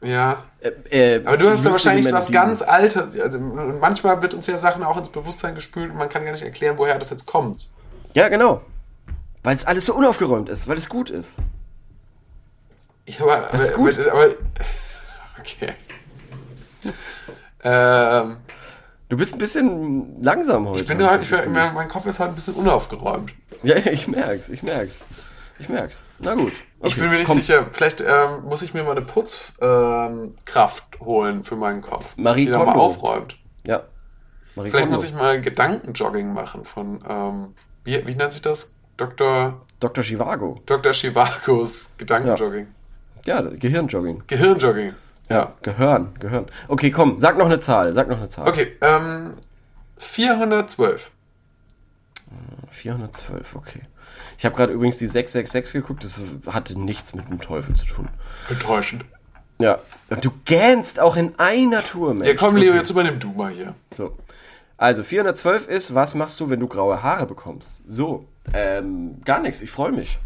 Ja. Äh, äh, Aber du hast da wahrscheinlich was ganz Altes. Also, und manchmal wird uns ja Sachen auch ins Bewusstsein gespült und man kann gar nicht erklären, woher das jetzt kommt. Ja, genau. Weil es alles so unaufgeräumt ist, weil es gut ist. Ich aber, Das ist gut. aber, aber okay. ähm, Du bist ein bisschen langsam heute. ich bin halt, ich Gefühl. mein, Kopf ist halt ein bisschen unaufgeräumt. Ja, ja, ich merk's, ich merk's. Ich merk's. Na gut. ich Okay, bin mir nicht komm. sicher, vielleicht ähm, muss ich mir mal eine Putzkraft ähm, holen für meinen Kopf. Marie die da mal Kondo. aufräumt. Ja. Marie Vielleicht Kondo. muss ich mal Gedankenjogging machen von, ähm, wie, wie nennt sich das? Dr. Dr. Chivago. Dr. Chivagos Gedankenjogging. Ja, Gehirnjogging. Gehirnjogging. Ja. Gehirn, Gehirn. Okay, komm, sag noch eine Zahl, sag noch eine Zahl. Okay, ähm, 412. 412, okay. Ich habe gerade übrigens die 666 geguckt, das hatte nichts mit dem Teufel zu tun. Enttäuschend. Ja. Und du gähnst auch in einer Tour, Mensch. Ja, komm, Leo, Okay. jetzt übernimm du mal hier. So. Also, 412 ist, was machst du, wenn du graue Haare bekommst? So, ähm, gar nichts, ich freue mich.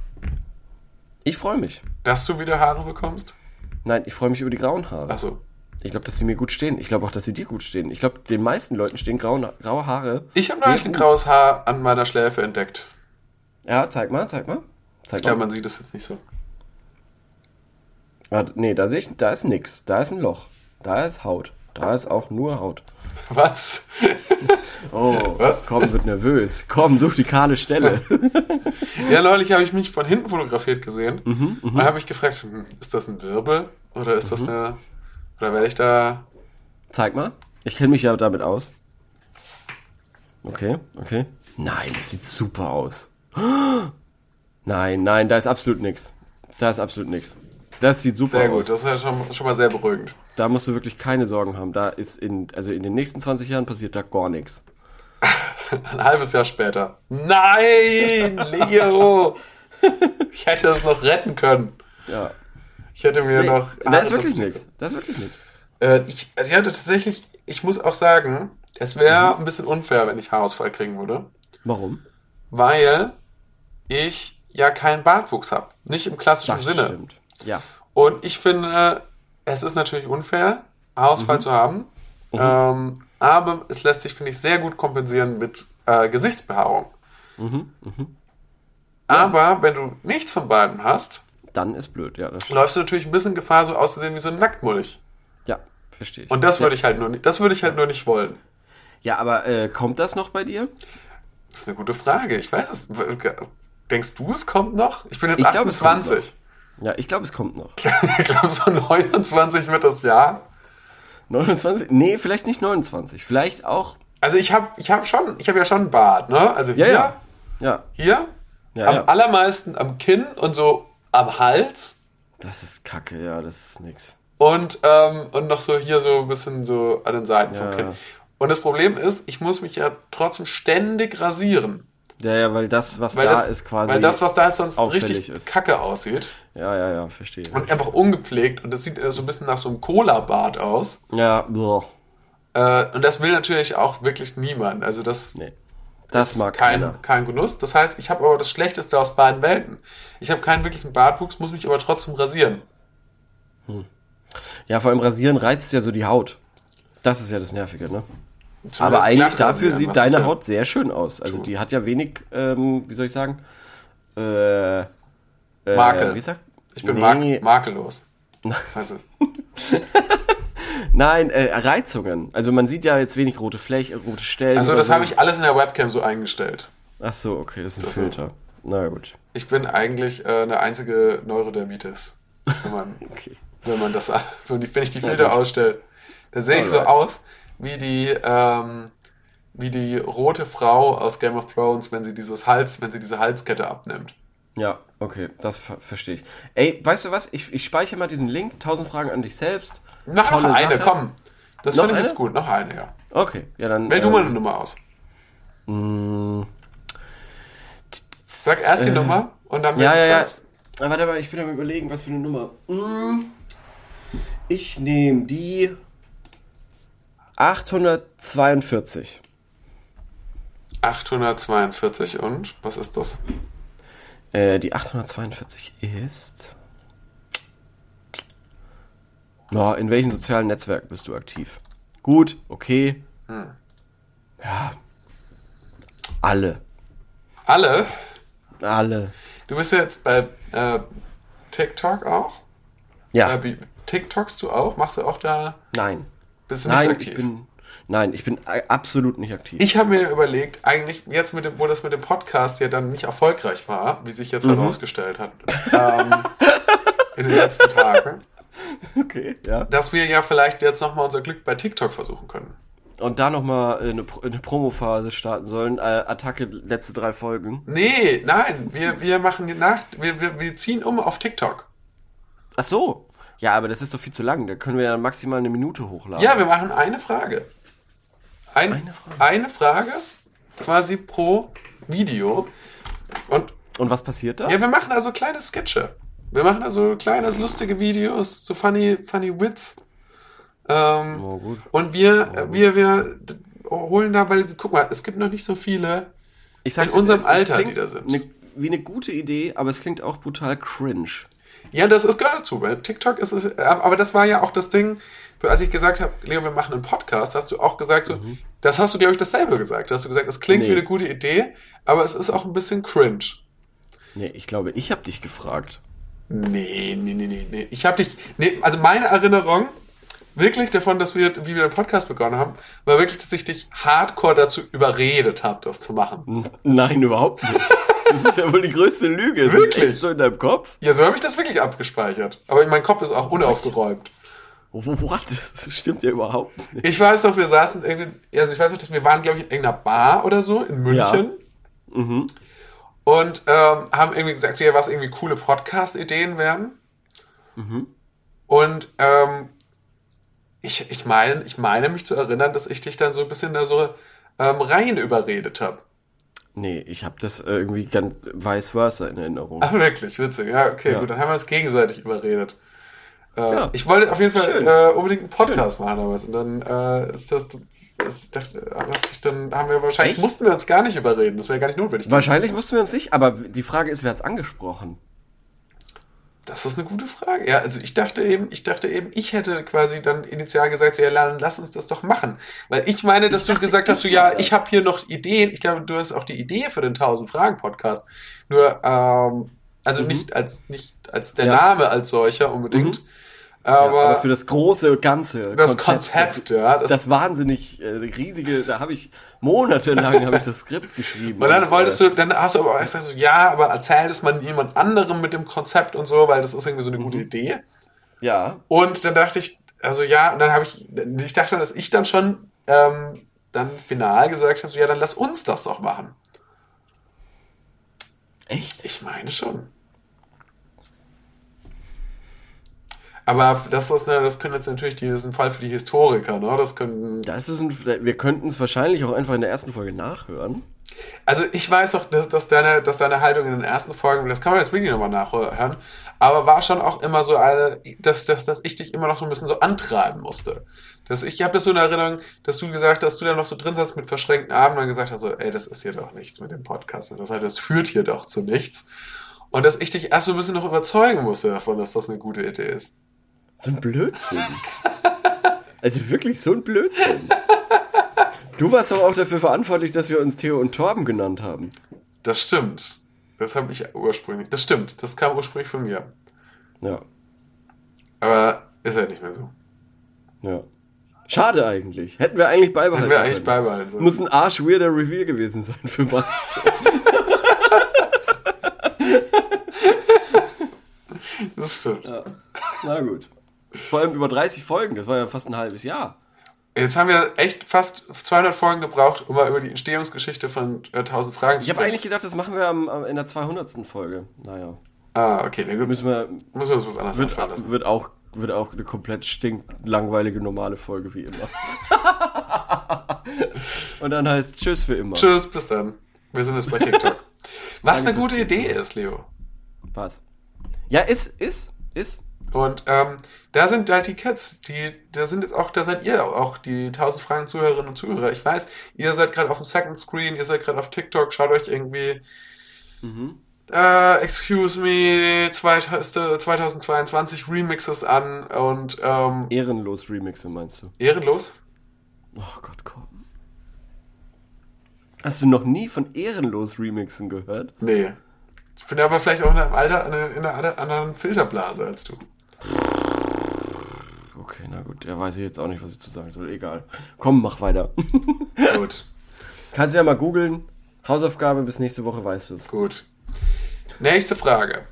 Ich freue mich. Dass du wieder Haare bekommst? Nein, ich freue mich über die grauen Haare. Achso. Ich glaube, dass sie mir gut stehen. Ich glaube auch, dass sie dir gut stehen. Ich glaube, den meisten Leuten stehen graue, graue Haare. Ich habe neulich ein graues Haar an meiner Schläfe entdeckt. Ja, zeig mal, zeig mal. Zeig Ich glaube, man sieht das jetzt nicht so. Ah, nee, da sehe ich, da ist nix. Da ist ein Loch. Da ist Haut. Da ist auch nur Haut. Was? Oh, Was? Komm, wird nervös. Komm, such die kahle Stelle. ja, neulich habe ich mich von hinten fotografiert gesehen. Mhm, und dann habe ich gefragt, hm, ist das ein Wirbel? Oder ist Mhm. das eine... Oder werde ich da... zeig mal. Ich kenne mich ja damit aus. Okay, okay. Nein, das sieht super aus. Nein, nein, da ist absolut nix. Da ist absolut nix. Das sieht super Sehr aus. gut, das ist ja schon, schon mal sehr beruhigend. Da musst du wirklich keine Sorgen haben. Da ist in, also in den nächsten 20 Jahren passiert da gar nichts. Ein halbes Jahr später. Nein, Leo! ich hätte das noch retten können. Ja. Ich hätte mir Nee, noch... da ist wirklich nichts. Da ist wirklich nichts. Äh, ich, ich hatte tatsächlich, ich muss auch sagen, es wäre Mhm. ein bisschen unfair, wenn ich Haarausfall kriegen würde, Warum? weil ich ja keinen Bartwuchs habe. Nicht im klassischen Das Sinne. stimmt. Ja. Und ich finde, es ist natürlich unfair, Haarausfall Mhm. zu haben. Ähm, aber es lässt sich, finde ich, sehr gut kompensieren mit äh, Gesichtsbehaarung. Mhm, Aber wenn du nichts von beiden hast, Dann ist blöd, ja. Läufst du natürlich ein bisschen Gefahr, so auszusehen wie so ein Nacktmulch. Ja, verstehe ich. Und das würde ja. ich halt nur nicht, das würde ich halt nur nicht wollen. Ja, aber äh, kommt das noch bei dir? Das ist eine gute Frage. Ich weiß es. Denkst du, es kommt noch? Ich bin jetzt Ich glaub, es kommt 28. Ja, ich glaube, es kommt noch. Ich glaube, so 29 wird das Jahr. 29? Nee, vielleicht nicht 29. Vielleicht auch. Also ich habe ich hab schon, ich habe ja schon einen Bart, ne? Also hier, ja. Ja, hier, Ja, am ja. allermeisten am Kinn und so am Hals das ist kacke, ja, das ist nix. und, ähm, und noch so hier so ein bisschen so an den Seiten vom. Kinn. Und das Problem ist, ich muss mich ja trotzdem ständig rasieren. Ja, ja, weil das, was Weil, da das, ist, quasi. weil das, was da ist, sonst richtig ist. kacke aussieht. Ja, ja, ja, verstehe. Und einfach ungepflegt und das sieht äh, so ein bisschen nach so einem Cola-Bart aus. Ja, boah. Äh, und das will natürlich auch wirklich niemand. Also das Nee. Das ist mag kein, keiner. kein Genuss. Das heißt, ich habe aber das Schlechteste aus beiden Welten. Ich habe keinen wirklichen Bartwuchs, muss mich aber trotzdem rasieren. Ja, vor allem rasieren reizt ja so die Haut. Das ist ja das Nervige, ne? Zumindest Aber eigentlich dafür sieht deine ich ja- Haut sehr schön aus. Also die hat ja wenig, ähm, wie soll ich sagen? Äh, äh, Makel. Wie sagt? Ich bin nee, mak makellos. Also, Nein, äh, Reizungen. Also man sieht ja jetzt wenig rote Flächen, rote Stellen. also das so. habe ich alles in der Webcam so eingestellt. Ach so, okay, das ist ein Das- Filter. Na gut. Ich bin eigentlich äh, eine einzige Neurodermitis. Wenn man, Okay. wenn man das, wenn ich die Filter ausstelle. Dann sehe ich so aus wie die, ähm, wie die rote Frau aus Game of Thrones, wenn sie dieses Hals, wenn sie diese Halskette abnimmt. Ja, okay, das ver verstehe ich. Ey, weißt du was? Ich, ich speichere mal diesen Link. 1000 Fragen an dich selbst. Mach noch Tolle eine, Sache. komm. Das Noch finde ich eine? jetzt gut. Noch eine, ja. Okay, ja dann. Wähl du mal ähm, eine Nummer aus. mh, Sag erst die äh, Nummer und dann Ja, ja, ja. Warte mal, ich bin am überlegen, was für eine Nummer. Mm, Ich nehme die 842. 842 und was ist das? Äh, die 842 ist. Na, in welchem sozialen Netzwerk bist du aktiv? Gut, okay. Ja. Alle. Alle? Alle. Du bist ja jetzt bei äh, TikTok auch? Ja. Äh, TikTokst du auch? Machst du auch da? Nein. Bist du nicht Nein, aktiv? ich bin. Nein, ich bin absolut nicht aktiv. Ich habe mir überlegt, eigentlich jetzt mit dem, wo das mit dem Podcast ja dann nicht erfolgreich war, wie sich jetzt Mhm. herausgestellt hat, ähm, in den letzten Tagen, okay, ja. dass wir ja vielleicht jetzt nochmal unser Glück bei TikTok versuchen können. Und da nochmal eine, eine Promophase starten sollen. Äh, Attacke letzte drei Folgen. Nee, nein, wir, wir machen die Nacht, wir, wir, wir ziehen um auf TikTok. Ach so. Ja, aber das ist doch viel zu lang. Da können wir ja maximal eine Minute hochladen. Ja, wir machen eine Frage. Ein, Eine Frage. eine Frage quasi pro Video. Und Und was passiert da? ja, wir machen also kleine Sketche. Wir machen also kleine, lustige Videos, so funny, funny Wits. Ähm, Oh, gut. Und wir, wir, wir d- holen dabei, guck mal, es gibt noch nicht so viele. Ich sag's, in unserem es- es Alter, die da sind. Eine, wie eine gute Idee, aber es klingt auch brutal cringe. Ja, das ist gehört dazu. Bei TikTok ist es, äh, aber das war ja auch das Ding, als ich gesagt habe, Leo, wir machen einen Podcast, hast du auch gesagt, so, das hast du, glaube ich, dasselbe gesagt. Da hast du gesagt, es klingt Nee. wie eine gute Idee, aber es ist auch ein bisschen cringe. Nee, ich glaube, ich habe dich gefragt. Nee, nee, nee, nee, nee. Ich habe dich, nee, also meine Erinnerung wirklich davon, dass wir, wie wir den Podcast begonnen haben, war wirklich, dass ich dich hardcore dazu überredet habe, das zu machen. Nein, überhaupt nicht. Das ist ja wohl die größte Lüge. Das Wirklich? So in deinem Kopf? Ja, so habe ich das wirklich abgespeichert. Aber mein Kopf ist auch unaufgeräumt. What? Das stimmt ja überhaupt nicht. Ich weiß noch, wir saßen irgendwie, also ich weiß noch, dass wir waren, glaube ich, in irgendeiner Bar oder so in München. Und ähm, haben irgendwie gesagt, ja, was irgendwie coole Podcast-Ideen wären. Und ähm, ich, ich, mein, ich meine mich zu erinnern, dass ich dich dann so ein bisschen da so ähm, rein überredet habe. Nee, ich habe das äh, irgendwie ganz vice versa in Erinnerung. Ach, wirklich, witzig. Ja, okay, Ja. gut, dann haben wir uns gegenseitig überredet. Äh, Ja. Ich wollte auf jeden Fall Schön. äh, unbedingt einen Podcast machen damals. Und dann äh, ist das, das dachte, dachte ich, dann haben wir wahrscheinlich, Echt? mussten wir uns gar nicht überreden. Das wäre gar nicht notwendig. Wahrscheinlich mussten wir uns nicht, aber die Frage ist, wer hat's angesprochen? Das ist eine gute Frage. Ja, also ich dachte eben, ich dachte eben, ich hätte quasi dann initial gesagt, so, ja, lass uns das doch machen. Weil ich meine, dass du dachte, gesagt hast, so, ich ja, das. ich habe hier noch Ideen. Ich glaube, du hast auch die Idee für den 1000 Fragen Podcast. Nur, ähm, also nicht als, nicht als der Mhm. Ja. Name als solcher unbedingt. Ja, Aber, aber für das große Ganze. das Konzept, ja. Das, Das, das wahnsinnig äh, riesige, da habe ich monatelang habe ich das Skript geschrieben. und dann Und, wolltest äh, du, dann hast du aber gesagt, so, ja, aber erzähl das mal jemand anderem mit dem Konzept und so, weil das ist irgendwie so eine Mhm. gute Idee. Ja, Und dann dachte ich, also ja, und dann habe ich, ich dachte, dass ich dann schon ähm, dann final gesagt habe, so ja, dann lass uns das doch machen. echt? Ich meine schon. Aber das ist, ne, das können jetzt natürlich, die, das ist ein Fall für die Historiker, ne? Das können. Das ist ein, wir könnten es wahrscheinlich auch einfach in der ersten Folge nachhören. Also ich weiß auch, dass, dass, deine, dass deine Haltung in den ersten Folgen, das kann man jetzt wirklich nochmal nachhören, aber war schon auch immer so eine, dass, dass, dass ich dich immer noch so ein bisschen so antreiben musste. Dass ich ich habe das so in Erinnerung, dass du gesagt hast, dass du dann noch so drin saßt mit verschränkten Armen und dann gesagt hast, so, ey, das ist hier doch nichts mit dem Podcast. Das heißt, das führt hier doch zu nichts. Und dass ich dich erst so ein bisschen noch überzeugen musste davon, dass das eine gute Idee ist. So ein Blödsinn. also wirklich so ein Blödsinn. Du warst doch auch dafür verantwortlich, dass wir uns Theo und Torben genannt haben. Das stimmt. Das habe ich ursprünglich. Das stimmt. Das kam ursprünglich von mir. Ja, Aber ist halt nicht mehr so. ja. Schade eigentlich. Hätten wir eigentlich beibehalten Hätten wir eigentlich können. beibehalten sollen. Muss ein arsch-weirder Reveal gewesen sein für manche. Das stimmt. Na gut. Vor allem über 30 Folgen, das war ja fast ein halbes Jahr. Jetzt haben wir echt fast 200 Folgen gebraucht, um mal über die Entstehungsgeschichte von äh, 1000 Fragen zu Ich habe sprechen. eigentlich gedacht, das machen wir am, am, in der 200. Folge. Naja, Ah, okay, na gut. müssen wir, Müssen wir uns was anderes wird, einfallen lassen. wird, auch, wird auch eine komplett stinklangweilige normale Folge wie immer. Und dann heißt Tschüss für immer. Tschüss, bis dann. Wir sind jetzt bei TikTok. Was Danke eine gute Idee ist, Leo. Was? Ja, ist, ist, ist. Und ähm, da sind halt die Kids, die, da sind jetzt auch, da seid ihr auch, die 1000 Fragen Zuhörerinnen und Zuhörer. Ich weiß, ihr seid gerade auf dem Second Screen, ihr seid gerade auf TikTok, schaut euch irgendwie äh, Excuse Me 2000 2022 Remixes an und ähm, Ehrenlos Remixe, meinst du? ehrenlos. Oh Gott, komm. Hast du noch nie von Ehrenlos Remixen gehört? Nee. Ich bin aber vielleicht auch in einem Alter, in einer anderen Filterblase als du. Okay, na gut, da weiß ich jetzt auch nicht, was ich zu sagen soll. Egal. Komm, mach weiter. Gut, Kannst du ja mal googeln. Hausaufgabe bis nächste Woche weißt du es. gut. Nächste Frage.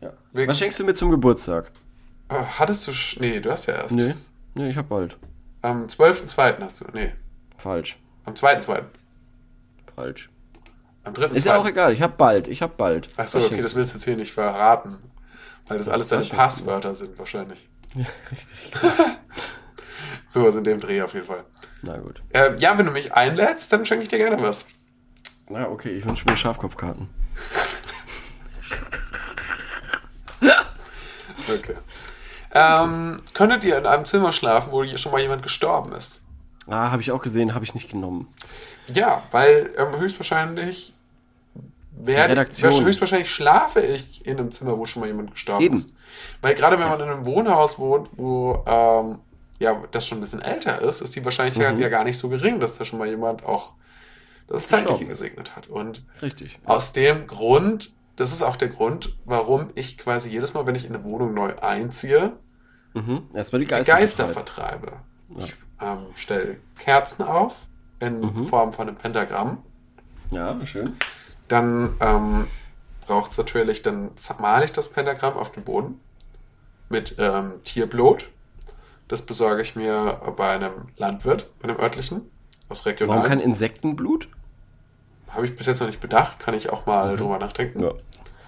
Ja. Was schenkst du mir zum Geburtstag? Oh, hattest du, sch nee, du hast ja erst. Nee, nee, ich hab bald. Am 12.2. hast du, nee, Falsch. am 2.2. Falsch. Am 3.2. Ist ja auch egal, ich hab bald, ich hab bald. Achso, okay, das willst du jetzt hier nicht verraten. Weil das alles deine Passwörter sind, wahrscheinlich. Ja, richtig. Sowas in dem Dreh auf jeden Fall. Na gut. Ähm, ja, wenn du mich einlädst, dann schenke ich dir gerne was. Na okay, ich wünsche mir Schafkopfkarten. Okay. Ähm, könntet ihr in einem Zimmer schlafen, wo hier schon mal jemand gestorben ist? Ah, habe ich auch gesehen, habe ich nicht genommen. Ja, weil ähm, höchstwahrscheinlich werde, Redaktion. höchstwahrscheinlich schlafe ich in einem Zimmer, wo schon mal jemand gestorben Eben. ist. Weil gerade wenn man in einem Wohnhaus wohnt, wo ähm, ja das schon ein bisschen älter ist, ist die Wahrscheinlichkeit ja gar nicht so gering, dass da schon mal jemand auch das Zeitliche Mhm. Gesegnet hat. Und Richtig. aus dem Grund, das ist auch der Grund, warum ich quasi jedes Mal, wenn ich in eine Wohnung neu einziehe, Mhm. Erstmal die die Geister. Geister vertreibe. Ich ähm, stelle Kerzen auf in Mhm. Form von einem Pentagramm. Ja, schön. Dann ähm, braucht es natürlich, dann male ich das Pentagramm auf den Boden mit ähm, Tierblut. Das besorge ich mir bei einem Landwirt, bei einem örtlichen, aus Warum kein. Insektenblut? Habe ich bis jetzt noch nicht bedacht, kann ich auch mal drüber nachdenken. Ja.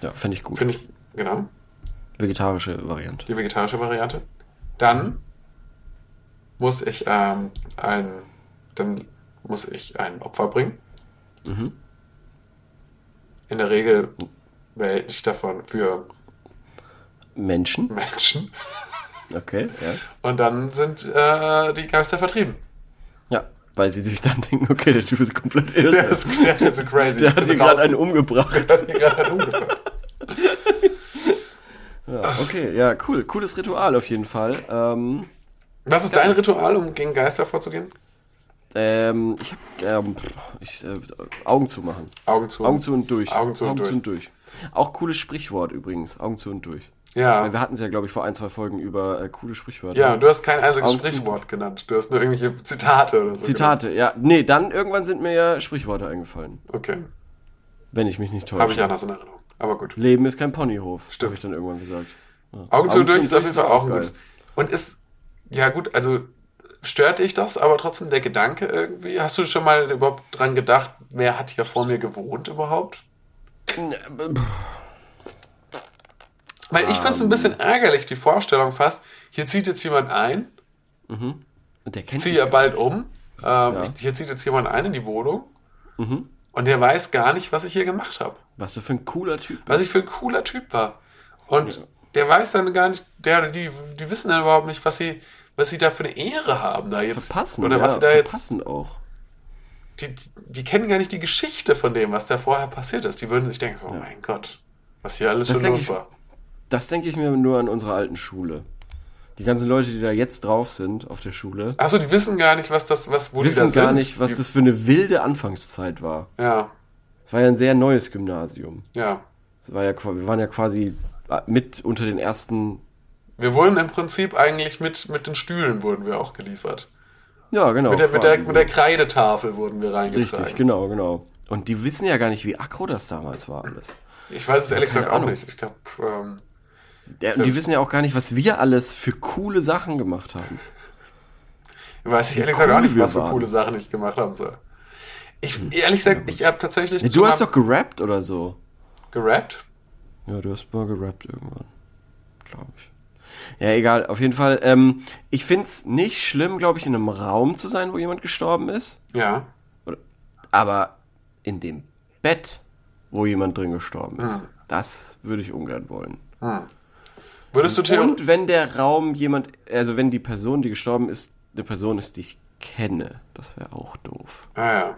Ja, fände ich gut. Finde ich, genau, Vegetarische Variante. die vegetarische Variante. Dann muss ich ähm, ein, dann muss ich ein Opfer bringen. In der Regel wähle ich davon für Menschen? Menschen. Okay, ja. Und dann sind äh, die Geister vertrieben. Ja, weil sie sich dann denken, okay, der Typ ist komplett irre. Der ist, der ist mir zu crazy. Der hat bin hier gerade einen umgebracht. Der hat hier gerade einen umgebracht. Ja, okay, ja, cool. Cooles Ritual auf jeden Fall. Ähm, Was ist dein Ritual, um gegen Geister vorzugehen? Ähm, ich hab, ähm, ich, äh, Augen zu machen. Augen zu. Augen zu und durch. Augen zu und durch. Auch cooles Sprichwort übrigens. Augen zu und durch. Ja. Wir hatten es ja, glaube ich, vor ein, zwei Folgen über äh, coole Sprichwörter. Ja, und du hast kein einziges Augen Sprichwort genannt. Du hast nur irgendwelche Zitate oder so. Zitate, ja. Nee, dann irgendwann sind mir ja Sprichworte eingefallen. genannt. Okay. Wenn ich mich nicht täusche. Habe ich anders in Erinnerung. Aber gut. Leben ist kein Ponyhof. Stimmt. Habe ich dann irgendwann gesagt. Ja. Augen zu und durch ist auf und jeden Fall auch ein gutes. Und ist, ja gut, also stört dich das, aber trotzdem der Gedanke irgendwie? Hast du schon mal überhaupt dran gedacht, wer hat hier vor mir gewohnt überhaupt? Weil ich finde es ein bisschen ärgerlich, die Vorstellung fast, hier zieht jetzt jemand ein, Und der kennt ziehe mich ja bald um, ähm, Ja. ich, hier zieht jetzt jemand ein in die Wohnung und der weiß gar nicht, was ich hier gemacht habe. Was du für ein cooler Typ bist. Was ich für ein cooler Typ war. Und Ja. der weiß dann gar nicht, der, die, die wissen dann überhaupt nicht, was sie, was sie da für eine Ehre haben da jetzt. Verpassen. Oder was ja, sie da jetzt. verpassen auch. Die, die, kennen gar nicht die Geschichte von dem, was da vorher passiert ist. Die würden sich denken, so, oh mein Gott, was hier alles Das schon los ich- war. Das denke ich mir nur an unserer alten Schule. Die ganzen Leute, die da jetzt drauf sind auf der Schule, Achso, die wissen gar nicht, was das, was, wo die wissen gar sind. nicht, was die, das für eine wilde Anfangszeit war. Ja, Es war ja ein sehr neues Gymnasium. ja. Es war ja, wir waren ja quasi mit unter den ersten. Wir wurden im Prinzip eigentlich mit, mit den Stühlen wurden wir auch geliefert. Ja, genau. mit, der, mit, der, mit der Kreidetafel wurden wir reingetragen. Richtig, genau, genau. Und die wissen ja gar nicht, wie aggro das damals war alles. Ich weiß es ehrlich gesagt auch nicht. Ich glaube, ähm, Ja, und die wissen ja auch gar nicht, was wir alles für coole Sachen gemacht haben. Weiß ich ehrlich gesagt auch cool nicht, was für waren. coole Sachen ich gemacht haben soll. Ich, ehrlich gesagt, ich habe tatsächlich Ja, du hast doch gerappt oder so. gerappt. Ja, du hast mal gerappt irgendwann. Glaube ich. Ja, egal. Auf jeden Fall. Ähm, ich find's nicht schlimm, glaube ich, in einem Raum zu sein, wo jemand gestorben ist. Ja. Aber in dem Bett, wo jemand drin gestorben ist, das würde ich ungern wollen. Würdest du theoretisch. Und wenn der Raum jemand, also wenn die Person, die gestorben ist, eine Person ist, die ich kenne, das wäre auch doof. Ah, ja.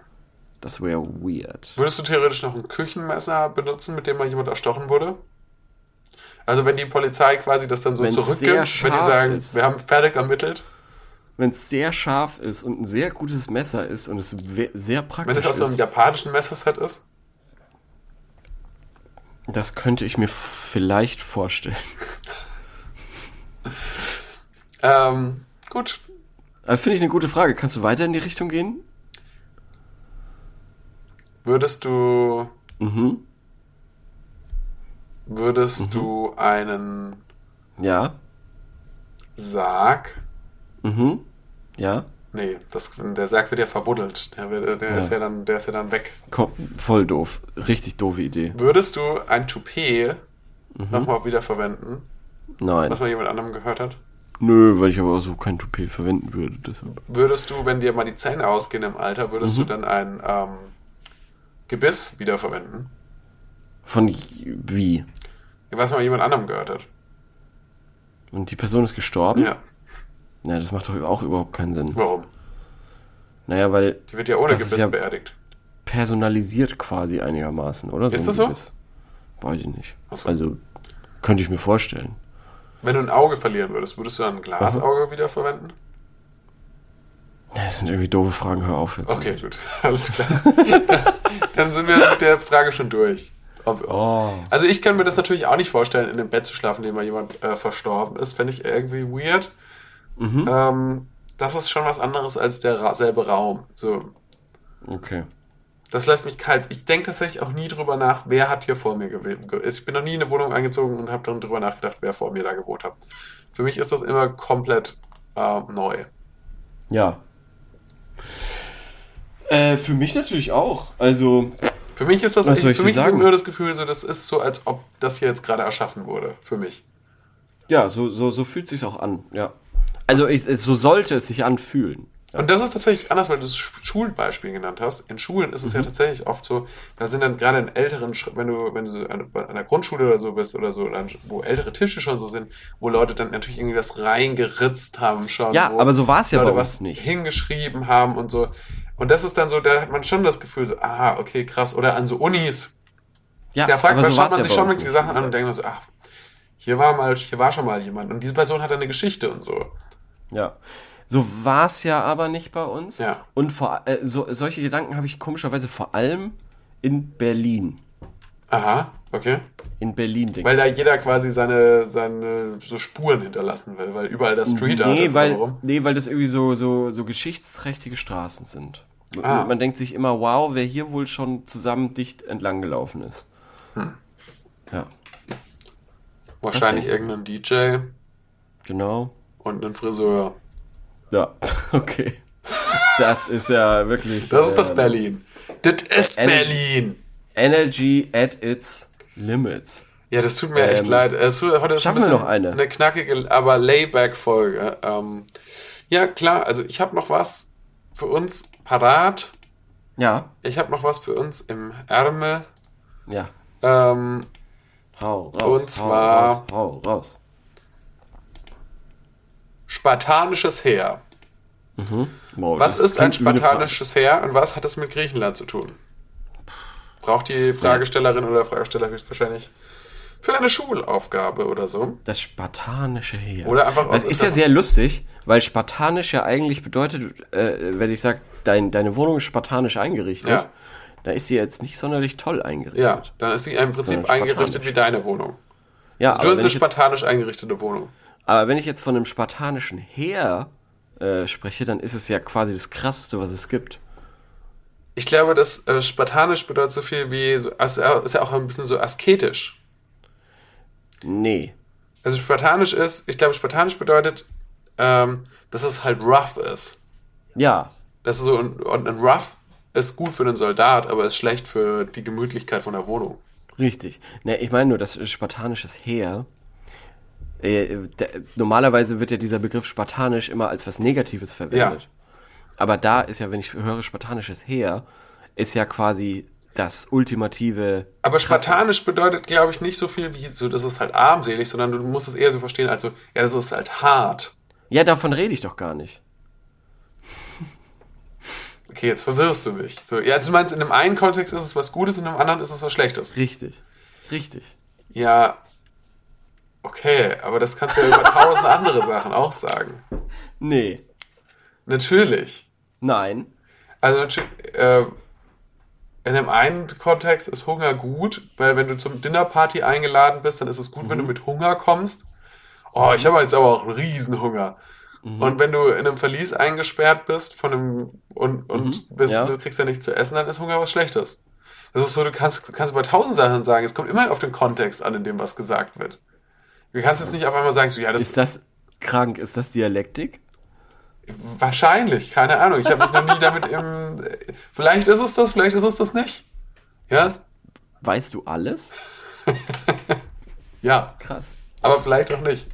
Das wäre weird. Würdest du theoretisch noch ein Küchenmesser benutzen, mit dem mal jemand erstochen wurde? Also wenn die Polizei quasi das dann so Wenn's zurückgibt, wenn die sagen, ist. wir haben fertig ermittelt, Wenn es sehr scharf ist und ein sehr gutes Messer ist und es sehr praktisch wenn es aus so einem ist, japanischen Messerset ist? das könnte ich mir vielleicht vorstellen. Ähm, gut. Aber finde ich eine gute Frage. Kannst du weiter in die Richtung gehen? Würdest du, Mhm. Würdest du einen Ja. Sarg, Mhm. Ja. nee, das, der Sarg wird ja verbuddelt, der, wird, der, Ist ja dann, der ist ja dann weg. Komm, voll doof. Richtig doofe Idee. Würdest du ein Toupet Mhm. nochmal wieder verwenden, Nein. was mal jemand anderem gehört hat? Nö, weil ich aber auch so kein Toupet verwenden würde. Deshalb. Würdest du, wenn dir mal die Zähne ausgehen im Alter, würdest Mhm. du dann ein ähm, Gebiss wiederverwenden? Von wie? Was mal jemand anderem gehört hat. Und die Person ist gestorben? Ja. Naja, das macht doch auch überhaupt keinen Sinn. Warum? Naja, weil Die wird ja ohne ist Gebiss ja- beerdigt. personalisiert quasi einigermaßen, oder? Ist ein das so? Weiß ich nicht. So. Also, könnte ich mir vorstellen. Wenn du ein Auge verlieren würdest, würdest du dann ein Glasauge wiederverwenden? Das sind irgendwie doofe Fragen, hör auf jetzt. Okay, gut. Alles klar. dann sind wir mit der Frage schon durch. Ob, Oh. Also ich kann mir das natürlich auch nicht vorstellen, in einem Bett zu schlafen, in dem mal jemand äh, verstorben ist. Fände ich irgendwie weird. Mhm. Ähm, das ist schon was anderes als der ra selbe Raum. So, Okay. das lässt mich kalt. Ich denke tatsächlich auch nie drüber nach, wer hat hier vor mir gelebt. Ich bin noch nie in eine Wohnung eingezogen und habe dann drüber nachgedacht, wer vor mir da gewohnt hat. Für mich ist das immer komplett äh, neu. Ja. Äh, für mich natürlich auch. Also, Für mich ist das, Was ich für mich ist nur das Gefühl, so, das ist so, als ob das hier jetzt gerade erschaffen wurde. Für mich. ja, so, so, so fühlt sich's auch an, ja. Also, ich, es, so sollte es sich anfühlen. Und das ist tatsächlich anders, weil du das Sch- Schulbeispiel genannt hast. In Schulen ist es Mhm. ja tatsächlich oft so, da sind dann gerade in älteren, wenn du, wenn du so an, an der Grundschule oder so bist oder so, dann, wo ältere Tische schon so sind, wo Leute dann natürlich irgendwie was reingeritzt haben schon. Ja, aber so war's ja Leute bei uns was nicht. hingeschrieben haben und so. Und das ist dann so, da hat man schon das Gefühl so, ah, okay, krass. Oder an so Unis, Ja, da fragt aber man, so schaut man ja sich schon wirklich die. Sachen an und denkt man so, ach, hier war mal, hier war schon mal jemand und diese Person hat eine Geschichte und so. Ja. So war's ja aber nicht bei uns. Ja. Und vor, äh, so, solche Gedanken habe ich komischerweise vor allem in Berlin. Aha, okay. In Berlin, denke Weil da jeder quasi seine, seine so Spuren hinterlassen will, weil überall der Street Art nee, ist. weil, Warum? nee, weil das irgendwie so, so, so geschichtsträchtige Straßen sind. Und Ah. Man denkt sich immer, wow, wer hier wohl schon zusammen dicht entlang gelaufen ist. Hm. Ja, Wahrscheinlich irgendein DJ genau. und ein Friseur. Ja, okay. Das ist ja wirklich. Das ist doch äh, Berlin. Das ist Ener- Berlin. Energy at its limits. Ja, das tut mir echt Ähm, leid. Es heute ist schaffen wir ein bisschen noch eine? Eine knackige, aber Layback-Folge. Ähm, ja, klar, also ich habe noch was für uns parat. Ja, Ich habe noch was für uns im Ärmel. ja. Ähm, Hau raus. Und zwar- Hau raus. Hau raus. spartanisches Heer. Wow, Was ist ein spartanisches Heer und was hat es mit Griechenland zu tun? Braucht die Fragestellerin oder Fragesteller höchstwahrscheinlich für eine Schulaufgabe oder so? Das spartanische Heer. Oder einfach aus Das ist ja sehr lustig, weil spartanisch ja eigentlich bedeutet, äh, wenn ich sage, dein, deine Wohnung ist spartanisch eingerichtet, Ja. da ist sie jetzt nicht sonderlich toll eingerichtet. Ja, dann ist sie im Prinzip eingerichtet spartanisch. wie deine Wohnung. ja Du aber, hast eine ich jetzt, spartanisch eingerichtete Wohnung. aber wenn ich jetzt von einem spartanischen Heer äh, spreche, dann ist es ja quasi das Krasseste, was es gibt. Ich glaube, dass äh, spartanisch bedeutet so viel wie, so, also, ist ja auch ein bisschen so asketisch. Nee. Also spartanisch ist, ich glaube, spartanisch bedeutet, ähm, dass es halt rough ist. Ja, Das ist so, und, und ein rough ist gut für einen Soldat, aber ist schlecht für die Gemütlichkeit von der Wohnung. richtig. Ne, ich meine nur, das spartanisches Heer. Äh, der, normalerweise wird ja dieser Begriff spartanisch immer als was Negatives verwendet. Aber da ist ja, wenn ich höre spartanisches Heer, ist ja quasi das ultimative. Aber spartanisch bedeutet, glaube ich, nicht so viel wie so, das ist halt armselig, sondern du musst es eher so verstehen, als so, ja, das ist halt hart. Ja, davon rede ich doch gar nicht. Okay, jetzt verwirrst du mich. So, ja, also du meinst, in dem einen Kontext ist es was Gutes, in dem anderen ist es was Schlechtes. Richtig. Richtig. Ja, okay, aber das kannst du ja über tausend andere Sachen auch sagen. Nee. Natürlich. Nein. Also natürlich, äh, in dem einen Kontext ist Hunger gut, weil wenn du zum Dinnerparty eingeladen bist, dann ist es gut, wenn du mit Hunger kommst. Oh, ich habe jetzt aber auch einen Riesenhunger. Und wenn du in einem Verlies eingesperrt bist von einem und, und bist, ja. du kriegst ja nichts zu essen, dann ist Hunger was Schlechtes. Das ist so, du kannst, kannst über tausend Sachen sagen. Es kommt immer auf den Kontext an, in dem was gesagt wird. Du kannst jetzt nicht auf einmal sagen, so, ja, das Ist das krank? Ist das Dialektik? Wahrscheinlich, keine Ahnung. Ich habe mich noch nie damit im. Vielleicht ist es das, vielleicht ist es das nicht. Ja, Weißt du alles? ja, Krass. aber vielleicht auch nicht.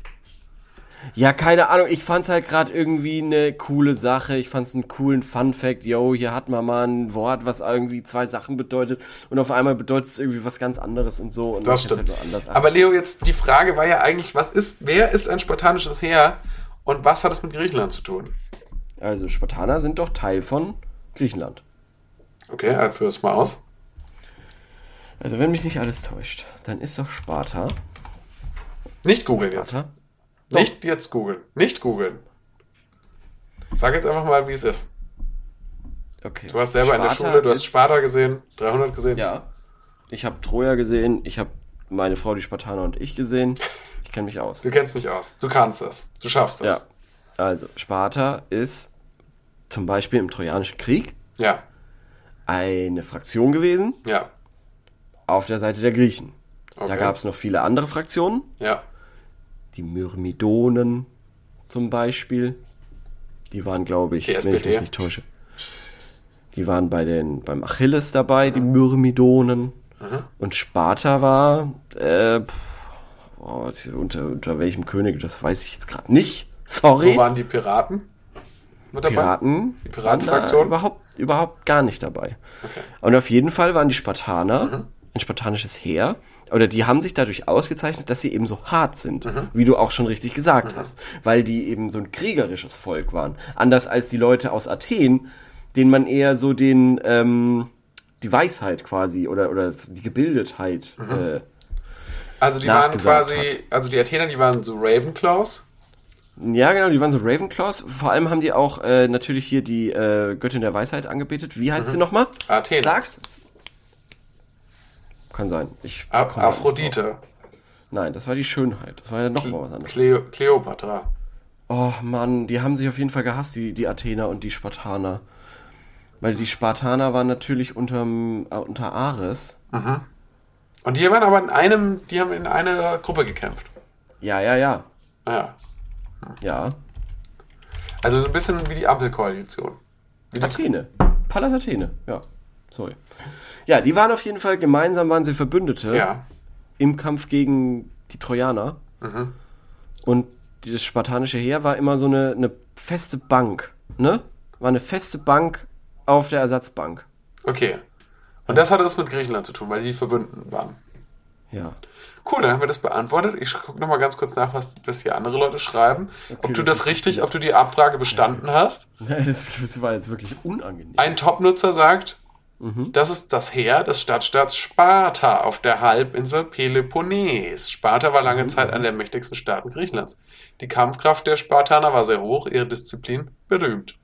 Ja, keine Ahnung. Ich fand's halt gerade irgendwie eine coole Sache. Ich fand's einen coolen Fun Fact. Yo, hier hat man mal ein Wort, was irgendwie zwei Sachen bedeutet und auf einmal bedeutet es irgendwie was ganz anderes und so. Und Das stimmt. Halt Aber Leo, jetzt die Frage war ja eigentlich, was ist, wer ist ein spartanisches Heer und was hat es mit Griechenland zu tun? also Spartaner sind doch Teil von Griechenland. Okay, halt führ es mal aus. Also wenn mich nicht alles täuscht, dann ist doch Sparta. Nicht googeln jetzt. Warte. Nicht jetzt googeln. Nicht googeln. Sag jetzt einfach mal, wie es ist. Okay. Du warst selber in der Sparta Schule, du hast Sparta gesehen, 300 gesehen. Ja. Ich habe Troja gesehen. Ich habe meine Frau, die Spartaner und ich gesehen. Ich kenne mich aus. Du kennst mich aus. Du kannst es. Du schaffst Ja. es. Also Sparta ist zum Beispiel im Trojanischen Krieg Ja. eine Fraktion gewesen Ja. auf der Seite der Griechen. Da Okay. gab es noch viele andere Fraktionen, Ja. die Myrmidonen zum Beispiel. Die waren, glaube ich, Die wenn ich mich nicht täusche. Die waren bei den, beim Achilles dabei, die Myrmidonen. Mhm. Und Sparta war, äh, oh, unter, unter welchem König, das weiß ich jetzt gerade nicht. Sorry. Wo waren die Piraten? Piraten, Die Piratenfraktion? überhaupt, überhaupt gar nicht dabei. Und auf jeden Fall waren die Spartaner Mhm. ein spartanisches Heer. Oder die haben sich dadurch ausgezeichnet, dass sie eben so hart sind, Mhm. wie du auch schon richtig gesagt hast. Weil die eben so ein kriegerisches Volk waren. Anders als die Leute aus Athen, denen man eher so den, ähm, die Weisheit quasi oder, oder die Gebildetheit Mhm. äh, Also die waren quasi, hat. also die Athener, die waren so Ravenclaws. Ja, genau, die waren so Ravenclaws. Vor allem haben die auch äh, natürlich hier die äh, Göttin der Weisheit angebetet. Wie heißt sie nochmal? Athene. Sag's. Kann sein. Ich Ab. Aphrodite. Nein, das war die Schönheit. Das war ja noch mal was anderes. Cleo Cleopatra. Oh Mann, die haben sich auf jeden Fall gehasst, die, die Athener und die Spartaner. Weil die Spartaner waren natürlich unterm, äh, unter Ares. Und die waren aber in einem, die haben in einer Gruppe gekämpft. Ja, ja, ja. Ja. Ja. Also ein bisschen wie die Ampelkoalition. Wie die, Athene. Pallas Athene. Ja. Sorry. Ja, die waren auf jeden Fall, gemeinsam waren sie Verbündete. ja. im Kampf gegen die Trojaner. Und das spartanische Heer war immer so eine, eine feste Bank, ne? War eine feste Bank auf der Ersatzbank. Okay. Und das hatte das mit Griechenland zu tun, weil die verbunden waren. Ja. Cool, dann haben wir das beantwortet. Ich gucke nochmal ganz kurz nach, was, was hier andere Leute schreiben. ob du das richtig, ob du die Abfrage bestanden hast. Das, das war jetzt wirklich unangenehm. Ein Top-Nutzer sagt, das ist das Heer des Stadtstaats Sparta auf der Halbinsel Peloponnes. Sparta war lange Zeit einer der mächtigsten Staaten Griechenlands. Die Kampfkraft der Spartaner war sehr hoch, ihre Disziplin berühmt.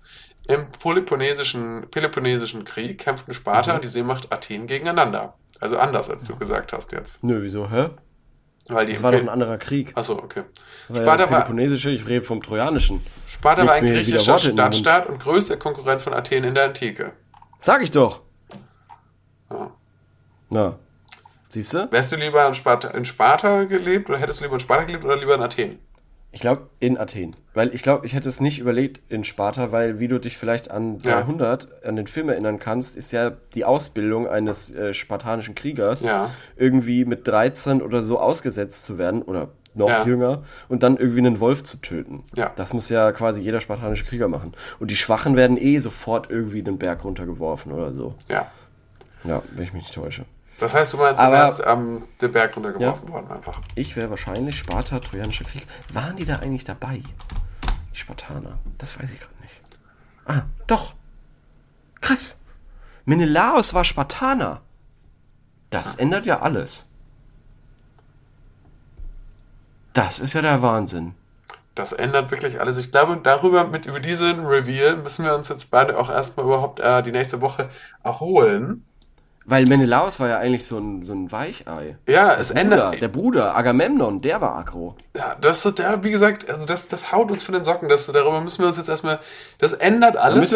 Im Peloponnesischen, Peloponnesischen Krieg kämpften Sparta und die Seemacht Athen gegeneinander. Also anders, als du gesagt hast jetzt. Nö, wieso, hä? Weil die Das war doch ein anderer Krieg. Achso, okay. Ja Sparta war, ich rede vom Trojanischen. Sparta war ein griechischer? Stadtstaat und größter Konkurrent von Athen in der Antike. Sag ich doch. Ja. Na, Siehst du? Wärst du lieber in Sparta, in Sparta gelebt oder hättest du lieber in Sparta gelebt oder lieber in Athen? Ich glaube in Athen. Weil ich glaube, ich hätte es nicht überlegt in Sparta, weil wie du dich vielleicht an Ja. 300, an den Film erinnern kannst, ist ja die Ausbildung eines äh, spartanischen Kriegers Ja. irgendwie mit 13 oder so ausgesetzt zu werden oder noch Ja. jünger und dann irgendwie einen Wolf zu töten. Ja. Das muss ja quasi jeder spartanische Krieger machen. Und die Schwachen werden eh sofort irgendwie den Berg runtergeworfen oder so. Ja. Ja, wenn ich mich nicht täusche. Das heißt, du meinst, du wärst am den Berg runtergeworfen worden einfach. Ich wäre wahrscheinlich Sparta, Trojanischer Krieg. Waren die da eigentlich dabei? Die Spartaner. Das weiß ich gerade nicht. Ah, doch. Krass. Menelaos war Spartaner. Das ändert ja alles. Das ist ja der Wahnsinn. Das ändert wirklich alles. Ich glaube, darüber, mit über diesen Reveal müssen wir uns jetzt beide auch erstmal überhaupt äh, die nächste Woche erholen. Weil Menelaos war ja eigentlich so ein, so ein Weichei. Ja, es ändert. der Bruder, Agamemnon, der war aggro. Ja, das ja, wie gesagt, also das, das haut uns von den Socken. Das, darüber müssen wir uns jetzt erstmal. Das ändert alles.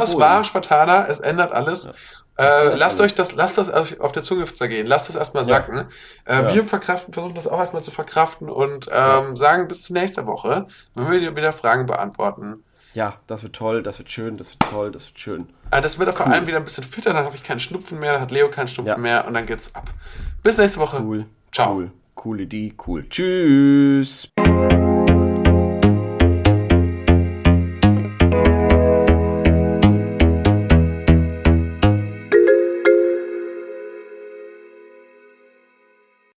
erstmal war. Spartaner, es ändert alles. äh, ändert lasst euch das, lasst das auf der Zunge zergehen, lasst das erstmal sacken. Äh, Wir verkraften, versuchen das auch erstmal zu verkraften und ähm, sagen bis zur nächsten Woche, wenn wir dir wieder Fragen beantworten. Ja, das wird toll, das wird schön, das wird toll, das wird schön. Äh, das wird vor allem wieder ein bisschen fitter, dann habe ich keinen Schnupfen mehr, dann hat Leo keinen Schnupfen Ja. mehr und dann geht's ab. Bis nächste Woche. Cool. Ciao. Cool. Coole Idee, cool. Tschüss.